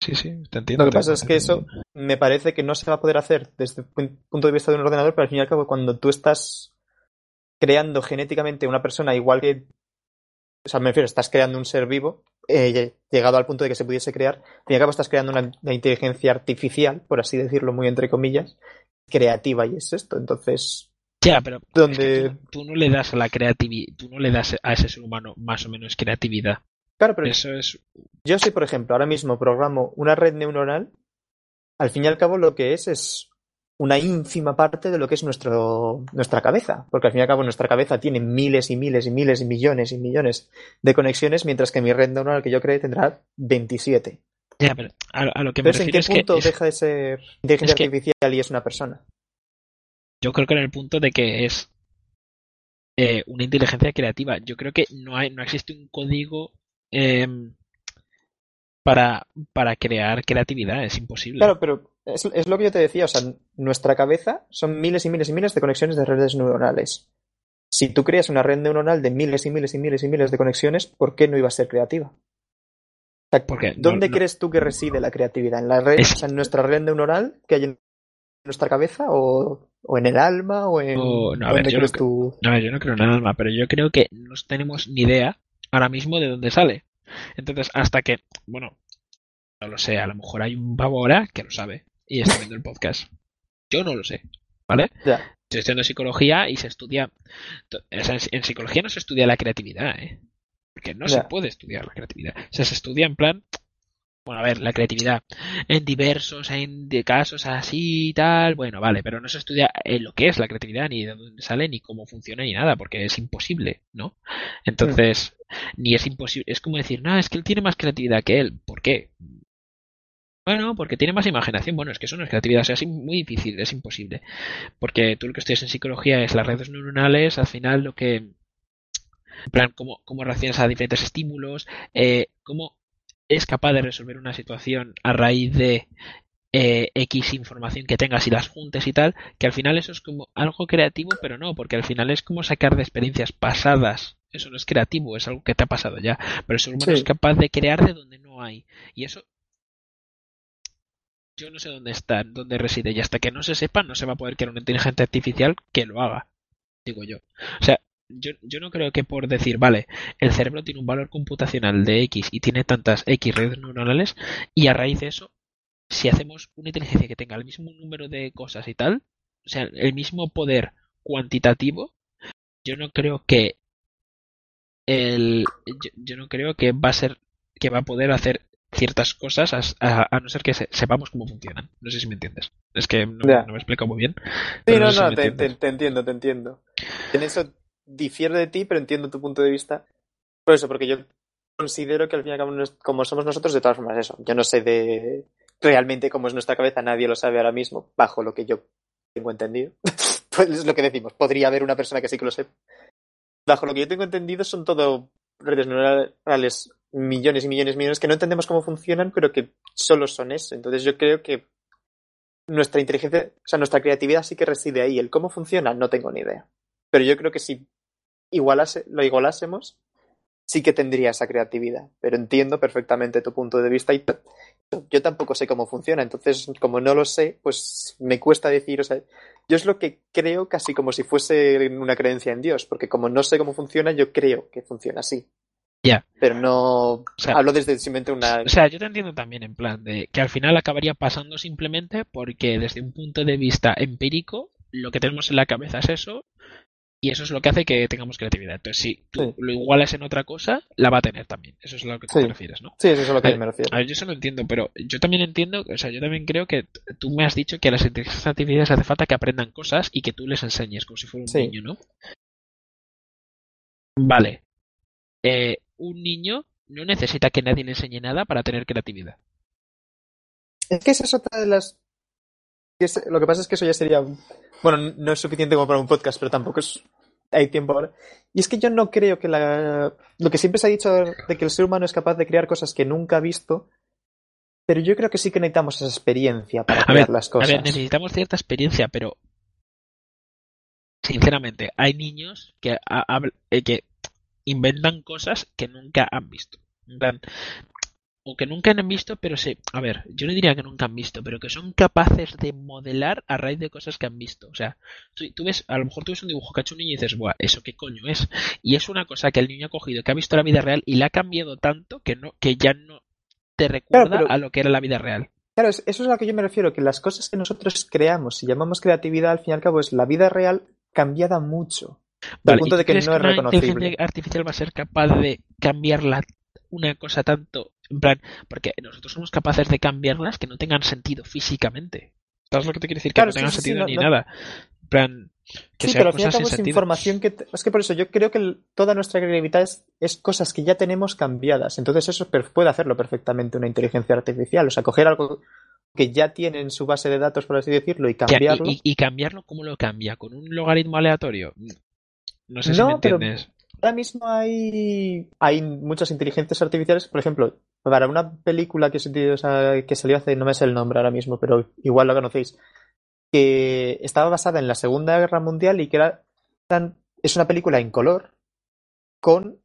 Sí, sí, te entiendo. Lo que pasa es que eso me parece que no se va a poder hacer desde el pu- punto de vista de un ordenador, pero al fin y al cabo, cuando tú estás creando genéticamente una persona igual que. O sea, me refiero, estás creando un ser vivo, eh, llegado al punto de que se pudiese crear, al fin y al cabo estás creando una, una inteligencia artificial, por así decirlo, muy entre comillas, creativa, y es esto. Entonces, Ya, pero donde... es que tú, tú, no le das a la creatividad, tú no le das a ese ser humano más o menos creatividad. Claro, pero Eso es yo si, por ejemplo, ahora mismo programo una red neuronal, al fin y al cabo lo que es es una ínfima parte de lo que es nuestro, nuestra cabeza, porque al fin y al cabo nuestra cabeza tiene miles y miles y miles y millones y millones de conexiones, mientras que mi red neuronal que yo creo tendrá 27. Ya, pero a, a lo que me Entonces, ¿en refiero qué es que punto deja de ser inteligencia es que- artificial y es una persona? yo creo que en el punto de que es eh, una inteligencia creativa. Yo creo que no hay, no existe un código em, para, para crear creatividad, es imposible. Claro, pero es, es lo que yo te decía, o sea, nuestra cabeza son miles y miles y miles de conexiones de redes neuronales. Si tú creas una red neuronal de miles y miles y miles y miles de conexiones, ¿por qué no iba a ser creativa? O sea, Porque no- ¿Dónde no- crees tú que reside la creatividad? ¿En la red, Es- o sea, en nuestra red neuronal que hay en nuestra cabeza o, o en el alma o en O- no, a ver, yo crees no- tú? Ver, yo no creo en el alma, pero yo creo que no tenemos ni idea ahora mismo de dónde sale. Entonces, hasta que, bueno, no lo sé, a lo mejor hay un pavo ahora que lo sabe y está viendo el podcast. Yo no lo sé, ¿vale? Ya. Estoy estudiando psicología y se estudia. o sea, en- psicología no se estudia la creatividad, ¿eh? Porque no se puede estudiar la creatividad. O sea, se estudia en plan. Bueno, a ver, la creatividad en diversos en de casos así y tal, bueno, vale, pero no se estudia en lo que es la creatividad, ni de dónde sale, ni cómo funciona, ni nada, porque es imposible, ¿no? Entonces, ni es imposible, es como decir, no, es que él tiene más creatividad que él, ¿por qué? Bueno, porque tiene más imaginación, bueno, es que eso no es creatividad, o sea, es muy difícil, es imposible, porque tú lo que estudias en psicología es las redes neuronales, al final lo que, en plan, cómo, cómo reaccionas a diferentes estímulos, eh, cómo es capaz de resolver una situación a raíz de eh, X información que tengas y las juntes y tal, que al final eso es como algo creativo, pero no, porque al final es como sacar de experiencias pasadas. Eso no es creativo, es algo que te ha pasado ya. Pero el ser humano Sí. es capaz de crear de donde no hay. Y eso yo no sé dónde está, dónde reside. Y hasta que no se sepa, no se va a poder crear una inteligencia artificial que lo haga. Digo yo. O sea, yo, yo no creo que por decir, vale, el cerebro tiene un valor computacional de X y tiene tantas X redes neuronales, y a raíz de eso, si hacemos una inteligencia que tenga el mismo número de cosas y tal, o sea, el mismo poder cuantitativo, yo no creo que el yo, yo no creo que va a ser que va a poder hacer ciertas cosas a, a- a no ser que se- sepamos cómo funcionan. No sé si me entiendes. Es que no, no me explico muy bien. Sí, no, sé no, te, te- te entiendo, te entiendo. En eso difiero de ti, pero entiendo tu punto de vista. Por eso, porque yo considero que al fin y al cabo, como somos nosotros, de todas formas, eso. Yo no sé de realmente cómo es nuestra cabeza, nadie lo sabe ahora mismo, bajo lo que yo tengo entendido. *laughs* pues es lo que decimos, podría haber una persona que sí que lo sepa. Bajo lo que yo tengo entendido, son todo redes neuronales, millones y millones y millones, que no entendemos cómo funcionan, pero que solo son eso. Entonces yo creo que nuestra inteligencia, o sea, nuestra creatividad sí que reside ahí. El cómo funciona, no tengo ni idea. Pero yo creo que si igualase, lo igualásemos, sí que tendría esa creatividad. Pero entiendo perfectamente tu punto de vista y yo tampoco sé cómo funciona. Entonces, como no lo sé, pues me cuesta decir, o sea, yo es lo que creo casi como si fuese una creencia en Dios, porque como no sé cómo funciona, yo creo que funciona así. Ya. Pero no sea, hablo desde simplemente una. O sea, yo te entiendo también en plan de que al final acabaría pasando simplemente porque desde un punto de vista empírico lo que tenemos en la cabeza es eso y eso es lo que hace que tengamos creatividad. Entonces, si tú Sí. lo igualas en otra cosa, la va a tener también. Eso es a lo que tú Sí. te refieres, ¿no? Sí, eso es a lo que A ver, me refiero. A ver, yo eso lo entiendo, pero yo también entiendo, o sea, yo también creo que tú me has dicho que a las inteligencias artificiales hace falta que aprendan cosas y que tú les enseñes como si fuera un Sí. niño, ¿no? Vale. Eh, un niño no necesita que nadie le enseñe nada para tener creatividad. Es que esa es otra de las. Lo que pasa es que eso ya sería. Bueno, no es suficiente como para un podcast, pero tampoco es. Hay tiempo ahora. Y es que yo no creo que la. Lo que siempre se ha dicho de que el ser humano es capaz de crear cosas que nunca ha visto. Pero yo creo que sí que necesitamos esa experiencia para A crear ver, las A cosas. ver, necesitamos cierta experiencia, pero sinceramente, hay niños que, eh, que inventan cosas que nunca han visto. O que nunca han visto, pero se... A ver, yo no diría que nunca han visto, pero que son capaces de modelar a raíz de cosas que han visto. O sea, tú, tú ves, a lo mejor tú ves un dibujo que ha hecho un niño y dices, buah, ¿eso qué coño es? Y es una cosa que el niño ha cogido, que ha visto la vida real y le ha cambiado tanto que no que ya no te recuerda pero- a lo que era la vida real. Claro, es- eso es a lo que yo me refiero, que las cosas que nosotros creamos y llamamos creatividad, al fin y al cabo, es la vida real cambiada mucho. Vale, al punto ¿y de que no es reconocible. inteligencia artificial va a ser capaz de cambiarla una cosa tanto, en plan, porque nosotros somos capaces de cambiarlas que no tengan sentido físicamente. ¿Sabes lo que te quiero decir? Que no sí, tengan sí, sí, sentido no- ni no- nada. En plan, que sí, pero al fin y es información que... te- Es que por eso yo creo que el- toda nuestra creatividad es, es cosas que ya tenemos cambiadas. Entonces eso per- puede hacerlo perfectamente una inteligencia artificial. O sea, coger algo que ya tiene en su base de datos, por así decirlo, y cambiarlo. y, y- y cambiarlo, ¿cómo lo cambia? ¿Con un logaritmo aleatorio? No sé si No, me pero- entiendes. Ahora mismo hay, hay muchas inteligencias artificiales, por ejemplo, para una película que, o sea, que salió hace, no me sé el nombre ahora mismo, pero igual lo conocéis, que estaba basada en la Segunda Guerra Mundial y que era tan- es una película en color con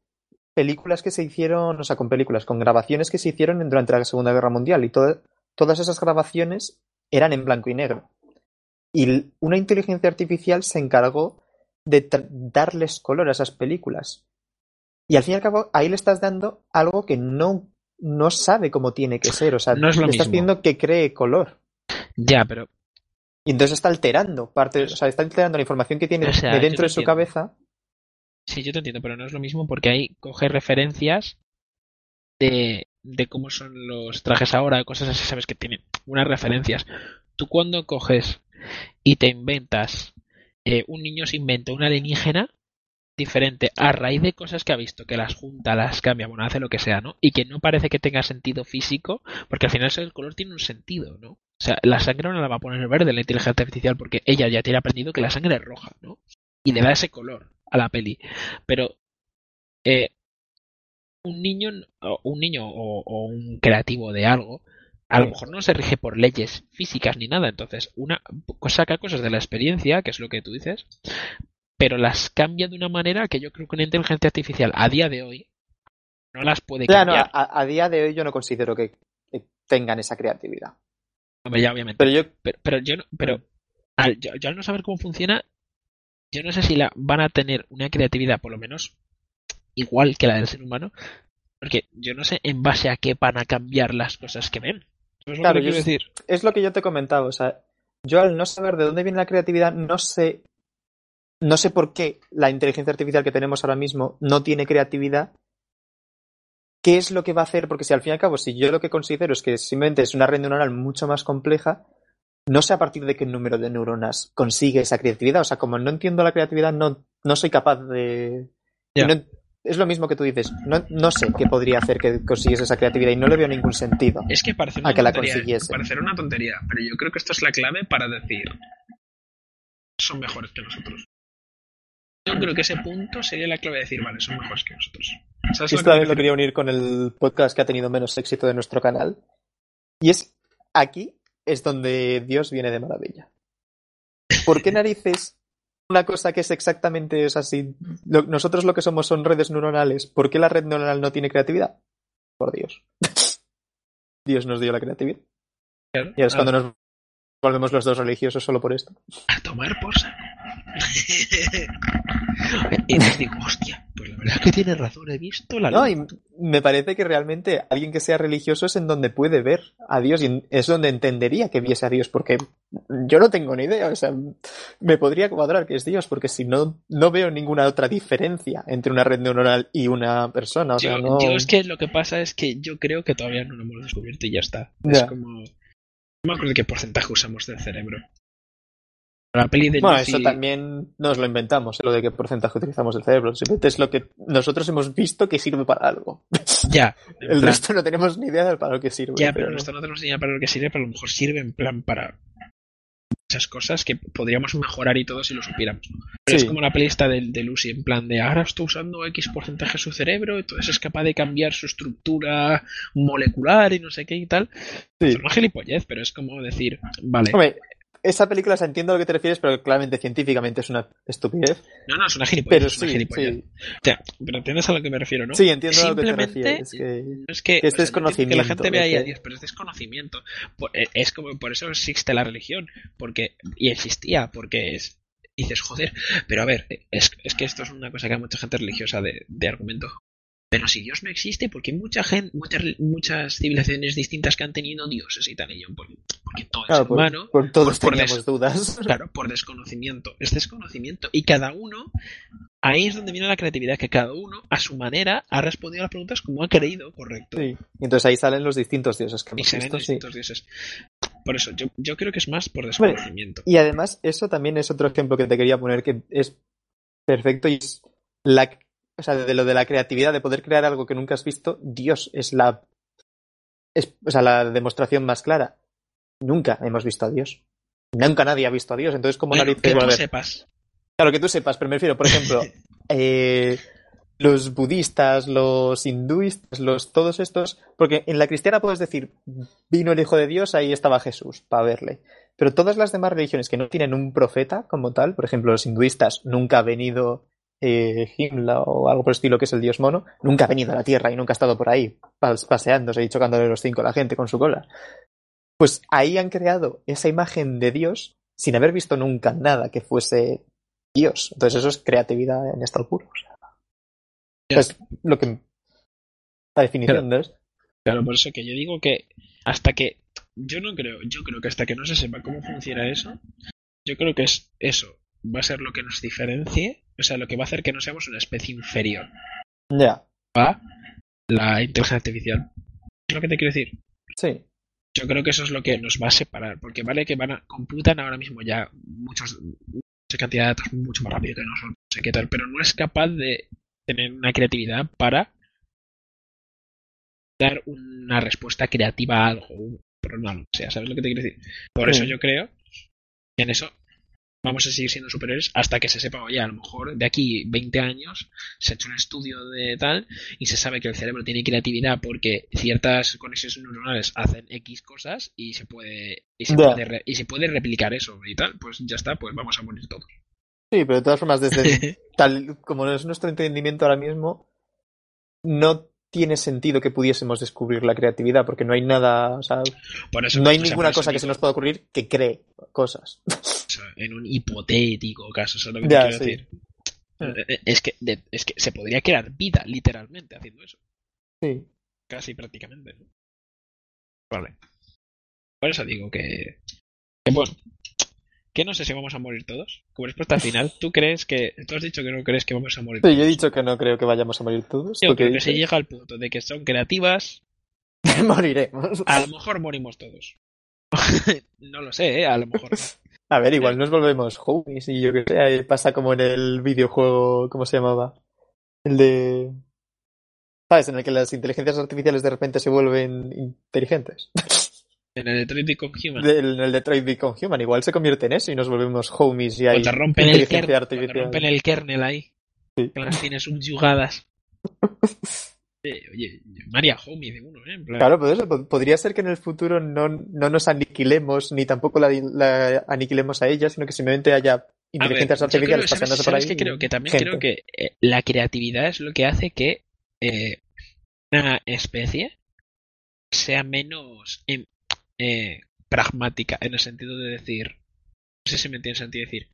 películas que se hicieron, o sea, con películas, con grabaciones que se hicieron durante la Segunda Guerra Mundial y todo- todas esas grabaciones eran en blanco y negro. Y una inteligencia artificial se encargó de darles color a esas películas. Y al fin y al cabo, ahí le estás dando algo que no, no sabe cómo tiene que ser. O sea, No es lo le estás mismo. pidiendo que cree color. Ya, pero Y entonces está alterando parte, o sea, está alterando la información que tiene O sea, de dentro de su entiendo. cabeza. Sí, yo te entiendo, pero no es lo mismo porque ahí coge referencias de, de cómo son los trajes ahora, cosas así, sabes que tienen unas referencias. Tú cuando coges y te inventas, eh, un niño se inventa una alienígena diferente a raíz de cosas que ha visto, que las junta, las cambia, bueno, hace lo que sea, ¿no? Y que no parece que tenga sentido físico, porque al final del color tiene un sentido, ¿no? O sea, la sangre no la va a poner verde la inteligencia artificial porque ella ya tiene aprendido que la sangre es roja, ¿no? Y le da ese color a la peli. Pero eh, un niño o un niño o, o un creativo de algo a lo mejor no se rige por leyes físicas ni nada entonces una saca cosas de la experiencia que es lo que tú dices pero las cambia de una manera que yo creo que una inteligencia artificial a día de hoy no las puede no, cambiar a, a día de hoy yo no considero que, que tengan esa creatividad. Hombre, ya obviamente Pero yo, pero, pero yo no, pero al, yo, yo al no saber cómo funciona yo no sé si la van a tener una creatividad por lo menos igual que la del ser humano porque yo no sé en base a qué van a cambiar las cosas que ven ¿Sabes lo Claro, que yo es- decir? es lo que yo te comentaba. O sea, yo al no saber de dónde viene la creatividad, no sé. No sé por qué la inteligencia artificial que tenemos ahora mismo no tiene creatividad. ¿Qué es lo que va a hacer? Porque si al fin y al cabo, si yo lo que considero es que simplemente es una red neuronal mucho más compleja, no sé a partir de qué número de neuronas consigue esa creatividad. O sea, como no entiendo la creatividad, no, no soy capaz de. no- es lo mismo que tú dices. No, no sé qué podría hacer que consiguiese esa creatividad y no le veo ningún sentido. Es que parece A una que la tontería, consiguiese. parecerá una tontería, pero yo creo que esto es la clave para decir son mejores que nosotros. Yo creo que ese punto sería la clave de decir, vale, son mejores que nosotros. ¿Sabes esto también lo quería unir con el podcast que ha tenido menos éxito de nuestro canal. Y es aquí es donde Dios viene de maravilla. ¿Por qué narices una cosa que es exactamente es así? Lo- nosotros lo que somos son redes neuronales. ¿Por qué la red neuronal no tiene creatividad? Por Dios. *laughs* Dios nos dio la creatividad. Y es cuando nos volvemos los dos religiosos solo por esto. a tomar por saco. y les digo, hostia, pues la verdad es que tienes razón, he visto la No, luz. y me parece que realmente alguien que sea religioso es en donde puede ver a Dios y es donde entendería que viese a Dios, porque yo no tengo ni idea, o sea, me podría cuadrar que es Dios, porque si no, no veo ninguna otra diferencia entre una red neuronal y una persona, o sea, yo, no... yo es que lo que pasa es que yo creo que todavía no lo hemos descubierto y ya está. Es como. No me acuerdo qué porcentaje usamos del cerebro. La peli de Bueno, eso también nos lo inventamos, lo de qué porcentaje utilizamos del cerebro. Simplemente es lo que nosotros hemos visto que sirve para algo. *laughs* Ya, El plan, resto no tenemos ni idea de para lo que sirve. ya, pero esto no tenemos ni idea para lo que sirve, pero a lo mejor sirve en plan para muchas cosas que podríamos mejorar y todo si lo supiéramos. Pero Sí. es como la peli esta de, de Lucy, en plan de ahora está usando X porcentaje de su cerebro, entonces es capaz de cambiar su estructura molecular y no sé qué y tal. Sí. Es una gilipollez, pero es como decir, vale, Hombre, esa película, o sea, entiendo a lo que te refieres, pero claramente científicamente es una estupidez. no, no, es una gilipollez, Pero es una sí, gilipollez. sí. O sea, pero entiendes a lo que me refiero, ¿no? Sí, entiendo a lo que te refieres. es que, Que es o sea, yo entiendo que la gente desconocimiento, vea ahí a Dios, pero es desconocimiento. Por- eh, Es como por eso existe la religión, porque y existía, porque es dices joder, pero a ver, es, es que esto es una cosa que hay mucha gente religiosa de, de argumento. Pero si Dios no existe, porque hay mucha gente, muchas, muchas civilizaciones distintas que han tenido dioses y tal, y yo, porque, porque todo Claro, es por, humano, por todos por- por teníamos des- dudas. *laughs* claro, por desconocimiento. Es desconocimiento. Y cada uno, ahí es donde viene la creatividad, que cada uno, a su manera, ha respondido a las preguntas como ha creído correcto. Sí. Y entonces ahí salen los distintos dioses que Y hemos visto, sí. distintos dioses. Por eso, yo, yo creo que es más por desconocimiento. Y además, eso también es otro ejemplo que te quería poner que es perfecto y es la, o sea, de lo de la creatividad, de poder crear algo que nunca has visto, Dios es la, es, o sea, la demostración más clara. Nunca hemos visto a Dios. Nunca nadie ha visto a Dios. Entonces, como narices que a tú ver? sepas. Claro, que tú sepas, pero me refiero, por ejemplo, *laughs* eh, los budistas, los hinduistas, los, todos estos, porque en la cristiana puedes decir, vino el Hijo de Dios, ahí estaba Jesús, para verle. Pero todas las demás religiones que no tienen un profeta como tal, por ejemplo, los hinduistas, nunca ha venido eh, Himla o algo por el estilo que es el dios mono, nunca ha venido a la Tierra y nunca ha estado por ahí pas- paseándose y chocándole los cinco a la gente con su cola. Pues ahí han creado esa imagen de Dios sin haber visto nunca nada que fuese Dios. Entonces eso es creatividad en estado puro. O sea, es lo que la definición ¿no es? Claro, por eso que yo digo que hasta que yo no creo, yo creo que hasta que no se sepa cómo funciona eso, yo creo que es eso va a ser lo que nos diferencie, o sea, lo que va a hacer que no seamos una especie inferior Ya, a la inteligencia artificial. ¿Es lo que te quiero decir? sí. Yo creo que eso es lo que nos va a separar, porque vale que van a computan ahora mismo ya muchos mucha cantidad de datos mucho más rápido que nosotros, no sé qué tal, pero no es capaz de tener una creatividad para dar una respuesta creativa a algo, problema, lo que sea, ¿sabes lo que te quiero decir? Por Sí. eso yo creo que en eso vamos a seguir siendo superiores hasta que se sepa, oye, a lo mejor de aquí 20 años se ha hecho un estudio de tal y se sabe que el cerebro tiene creatividad porque ciertas conexiones neuronales hacen X cosas y se puede y se, Ya. puede, re- y se puede replicar eso y tal, pues ya está, pues vamos a morir todos. Sí, pero de todas formas, desde *laughs* tal como es nuestro entendimiento ahora mismo, no tiene sentido que pudiésemos descubrir la creatividad, porque no hay nada, o sea, Por eso, no hay ninguna cosa que se nos pueda ocurrir que cree cosas. Sea, en un hipotético caso, ¿sabes lo que Ya, quiero sí. decir? Eh, eh, Es que, de- es que se podría crear vida literalmente haciendo eso. Sí. Casi prácticamente. ¿no? Vale. Por eso digo que. que bueno. Que no sé si vamos a morir todos. Como respuesta *laughs* final, ¿tú crees que. Tú has dicho que no crees que vamos a morir Sí, todos. yo he dicho que no creo que vayamos a morir todos. Yo ¿tú qué creo que si llega al punto de que son creativas, *laughs* Moriremos. a lo mejor morimos todos. *laughs* no lo sé, ¿eh? A lo mejor no. A ver, igual nos volvemos homies y yo que sé, pasa como en el videojuego, ¿cómo se llamaba? El de... ¿Sabes? En el que las inteligencias artificiales de repente se vuelven inteligentes. *laughs* En el Detroit Become Human. De- En el Detroit Become Human, igual se convierte en eso y nos volvemos homies y hay rompen el, inteligencia artificial. rompen el kernel ahí. Sí. Que las tienes subyugadas. *laughs* Oye, María Homie de uno, ¿eh? En plan, Claro, eso, po- podría ser que en el futuro no, no nos aniquilemos, ni tampoco la, la aniquilemos a ella, sino que simplemente haya ver, inteligencias creo, artificiales ¿sabes- paseándose por ahí. sabes qué creo? Que también gente. creo que eh, la creatividad es lo que hace que eh, una especie sea menos em, eh, pragmática en el sentido de decir, no sé si me entiendes sentido de decir,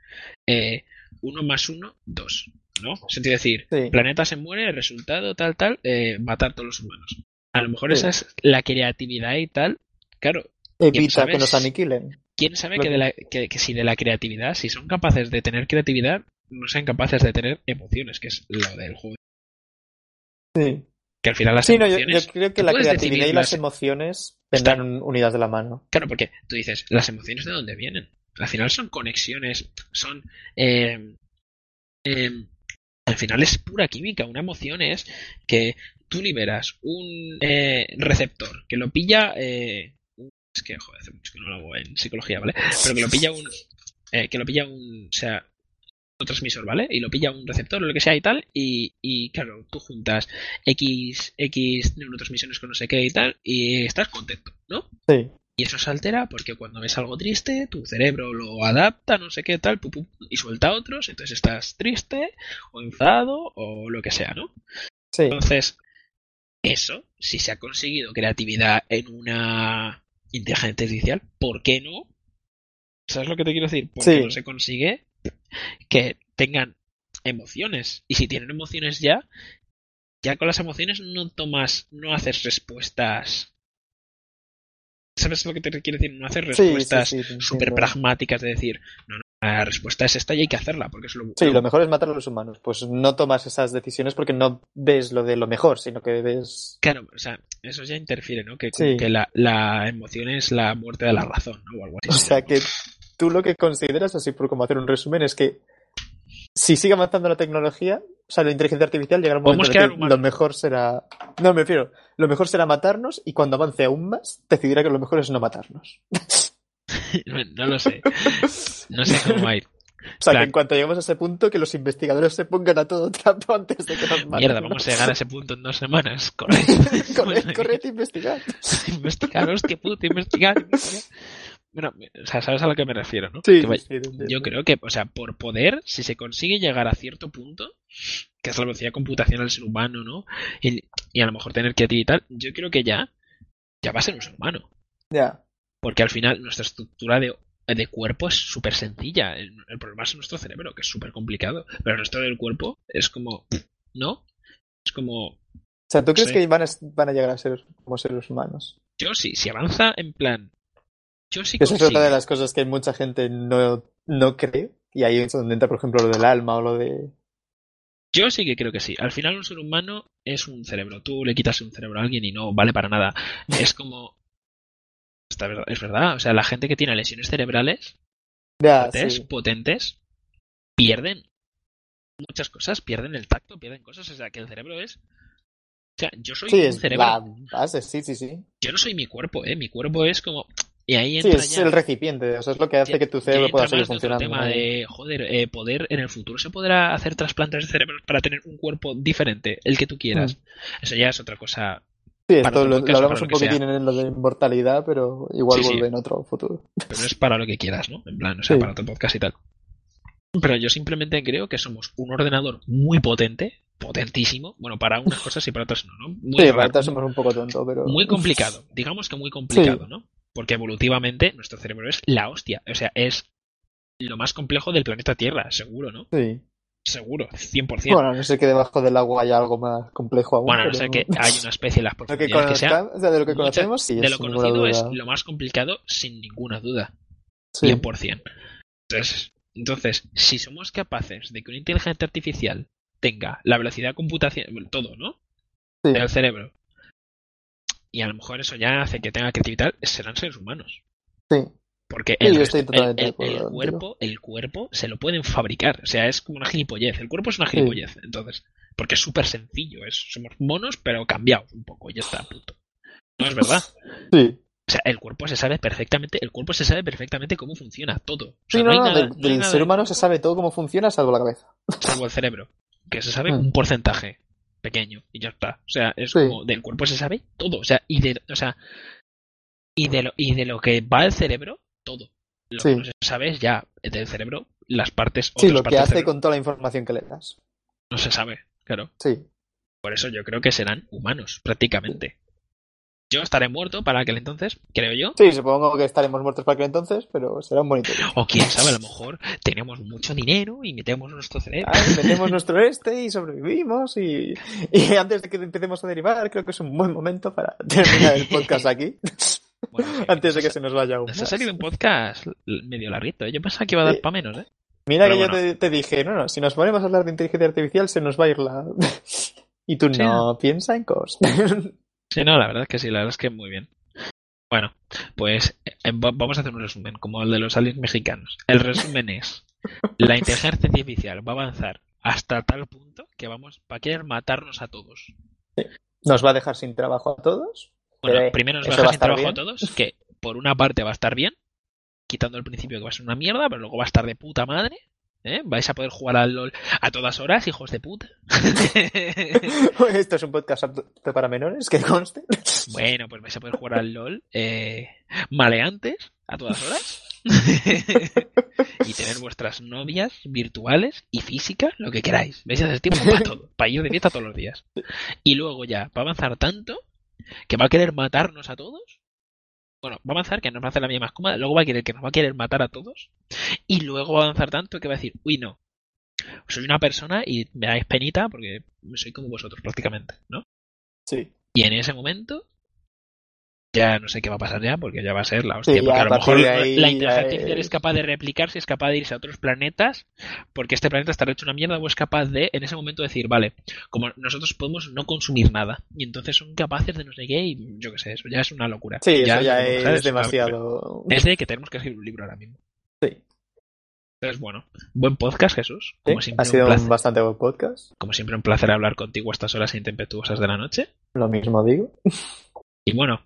uno más uno, dos, ¿no? Sentido de decir, Sí. planeta se muere, resultado tal, tal, eh, matar todos los humanos. A lo mejor Sí. esa es la creatividad y tal. Claro, ¿quién Evita sabe que nos aniquilen. ¿quién sabe que, de la, que, que si de la creatividad, si son capaces de tener creatividad, no sean capaces de tener emociones, que es lo del juego? Sí. Que al final las Sí, no, yo, emociones... yo creo que la creatividad y las las- emociones vendrán unidas de la mano. Claro, porque tú dices, ¿las emociones de dónde vienen? Al final son conexiones, son... eh, eh, al final es pura química. Una emoción es que tú liberas un eh, receptor que lo pilla... eh, es que, joder, hace mucho que no lo hago en psicología, ¿vale? Pero que lo pilla un... eh, que lo pilla un... O sea, un transmisor, ¿vale? Y lo pilla un receptor o lo que sea y tal. Y, y claro, tú juntas X, X neurotransmisiones con no sé qué y tal. Y estás contento, ¿no? Sí. Y eso se altera porque cuando ves algo triste, tu cerebro lo adapta, no sé qué tal, pu, pu, y suelta otros, entonces estás triste o enfadado o lo que sea, ¿no? Sí. Entonces, eso, si se ha conseguido creatividad en una inteligencia artificial, ¿por qué no? ¿Sabes lo que te quiero decir? Porque Sí. no se consigue que tengan emociones. Y si tienen emociones ya, ya con las emociones no tomas, no haces respuestas. ¿Sabes lo que te quiere decir? No Sí, sí, respuestas sí, súper pragmáticas de decir, no, no, la respuesta es esta y hay que hacerla, porque es lo Sí, lo mejor es matar a los humanos. Pues no tomas esas decisiones porque no ves lo de lo mejor, sino que ves. Claro, o sea, eso ya interfiere, ¿no? Que, que la, la emoción es la muerte de la razón, ¿no? O algo así. O sea que tú lo que consideras, así por como hacer un resumen, es que si sigue avanzando la tecnología, o sea, la inteligencia artificial llegará un momento en que lo mejor será. No, me refiero, lo mejor será matarnos y cuando avance aún más, decidirá que lo mejor es no matarnos. *laughs* no lo sé. No sé cómo va a ir. O sea, Plan. que en cuanto lleguemos a ese punto, que los investigadores se pongan a todo trapo antes de que nos maten. Mierda, vamos a llegar a ese punto en dos semanas. Corred, corred e investigad. investigar, hostia puta, investigar, investigar. *laughs* Bueno, o sea, sabes a lo que me refiero, ¿no? Sí, Que sí, entiendo. Yo creo que, o sea, por poder, si se consigue llegar a cierto punto, que es la velocidad computacional del ser humano, ¿no? Y, y a lo mejor tener creatividad y tal, yo creo que ya, ya va a ser un ser humano. Ya. Porque al final nuestra estructura de, de cuerpo es súper sencilla. El, el problema es nuestro cerebro, que es súper complicado. Pero el resto del cuerpo es como, ¿no? Es como, O sea, ¿tú crees Sí. que van a, van a llegar a ser como seres humanos? yo sí, si avanza en plan, yo sí Esa es otra de las cosas que mucha gente no, no cree. Y ahí es donde entra, por ejemplo, lo del alma o lo de. Yo sí que creo que sí. Al final un ser humano es un cerebro. Tú le quitas un cerebro a alguien y no vale para nada. Es como... *laughs* Verdad- es verdad. O sea, la gente que tiene lesiones cerebrales potentes, sí. potentes pierden muchas cosas. Pierden el tacto, pierden cosas. O sea, que el cerebro es... O sea, yo soy Sí, un es cerebro. la base, sí, sí, sí. Yo no soy mi cuerpo, ¿eh? Mi cuerpo es como... Y ahí Sí, entra es ya... el recipiente, o sea, es lo que hace ya- que tu cerebro pueda seguir funcionando. tema ¿no? de, joder, eh, poder, en el futuro se podrá hacer trasplantes de cerebros para tener un cuerpo diferente, el que tú quieras. Eso ya es otra cosa. Sí, esto lo, podcast lo o hablamos un poquitín en lo de inmortalidad, pero igual Sí, sí. vuelve en otro futuro. Pero es para lo que quieras, ¿no? En plan, o sea, Sí. para otro podcast y tal. Pero yo simplemente creo que somos un ordenador muy potente, potentísimo. Bueno, para unas cosas y para otras no, ¿no? Muy, sí, raro, para estar somos un poco tonto, pero. muy complicado. Digamos que muy complicado, ¿no? Porque evolutivamente nuestro cerebro es la hostia. O sea, es lo más complejo del planeta Tierra, seguro, ¿no? Sí. Seguro, 100%. Bueno, no sé que debajo del agua haya algo más complejo aún. Bueno, a no ser que hay una especie en las *laughs* Lo que profundidades que sea. conozcamos, o sea, de lo que conocemos, sí, de lo conocido es lo más complicado sin ninguna duda. Sí. 100%. Entonces, entonces, si somos capaces de que una inteligencia artificial tenga la velocidad computacional, todo, ¿no? Sí. Del cerebro, y a lo mejor eso ya hace que tenga creatividad, serán seres humanos. Sí. Porque el, resto- el- cuerpo, el cuerpo se lo pueden fabricar. O sea, es como una gilipollez. El cuerpo es una gilipollez. Entonces, porque es súper sencillo. Es, somos monos, pero cambiados un poco. Y ya está, punto. No es verdad. *laughs* Sí. O sea, el cuerpo se sabe perfectamente, el cuerpo se sabe perfectamente cómo funciona todo. O sea, Sí, no, no, nada- del, no ser humano se sabe todo cómo funciona, salvo la cabeza. salvo el cerebro, que se sabe Mm. *laughs* un porcentaje pequeño y ya está. O sea, es Sí. como del cuerpo se sabe todo, o sea, y de, o sea, y de lo y de lo que va al cerebro, todo. Lo Sí. que no se sabe es ya del cerebro las partes Sí, lo que partes hace con toda la información que le das. no se sabe, claro. Sí. Por eso yo creo que serán humanos prácticamente. Yo estaré muerto para aquel entonces, creo yo. Sí, supongo que estaremos muertos para aquel entonces, pero será un bonito día. O quién sabe, a lo mejor tenemos mucho dinero y metemos nuestro cerebro. Metemos *laughs* nuestro este y sobrevivimos y, y antes de que empecemos a derivar creo que es un buen momento para terminar el podcast aquí *laughs* Bueno, antes de que se nos vaya aún Nos ha salido un podcast medio larguito. ¿eh? Yo pensaba que iba a dar para menos, ¿eh? Mira pero que bueno. yo te, te dije, no, no, si nos ponemos a hablar de inteligencia artificial se nos va a ir la... *laughs* y tú Sí. no, piensa en cosas. Sí, no, la verdad es que sí, la verdad es que muy bien. Bueno, pues eh, va- vamos a hacer un resumen, como el de los aliens mexicanos. El resumen es, la inteligencia artificial va a avanzar hasta tal punto que vamos, va a querer matarnos a todos. nos va a dejar sin trabajo a todos. Bueno, Pero, primero nos va a ¿eso dejar sin trabajo a todos, que por una parte va a estar bien, quitando el principio que va a ser una mierda, pero luego va a estar de puta madre. ¿Eh? Vais a poder jugar al LOL a todas horas, hijos de puta. *laughs* Esto es un podcast apto para menores, que conste. Bueno, pues vais a poder jugar al LOL eh, maleantes a todas horas. *laughs* y tener vuestras novias virtuales y físicas, lo que queráis. Vais a hacer tiempo para todo, para ir de fiesta todos los días. Y luego ya va a avanzar tanto que va a querer matarnos a todos. Bueno, va a avanzar que nos va a hacer la vida más cómoda, luego va a querer que nos va a querer matar a todos. Y luego va a avanzar tanto que va a decir, uy, no. soy una persona y me dais penita porque soy como vosotros prácticamente, ¿no? Sí. Y en ese momento ya no sé qué va a pasar ya, porque ya va a ser la hostia. Sí, porque a lo mejor ahí la inteligencia artificial es- es capaz de replicarse, es capaz de irse a otros planetas, porque este planeta estará hecho una mierda, o es capaz de, en ese momento, decir, vale, como nosotros podemos no consumir nada, y entonces son capaces de no sé qué, y yo qué sé, eso ya es una locura. Sí, eso ya es demasiado. Es de que tenemos que escribir un libro ahora mismo. Sí. Entonces, bueno, buen podcast, Jesús. Sí, Como siempre, ha sido un un placer, bastante buen podcast. como siempre, un placer hablar contigo a estas horas intempestuosas de la noche. Lo mismo digo. Y bueno,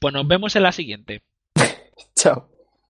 pues nos vemos en la siguiente. *laughs* Chao.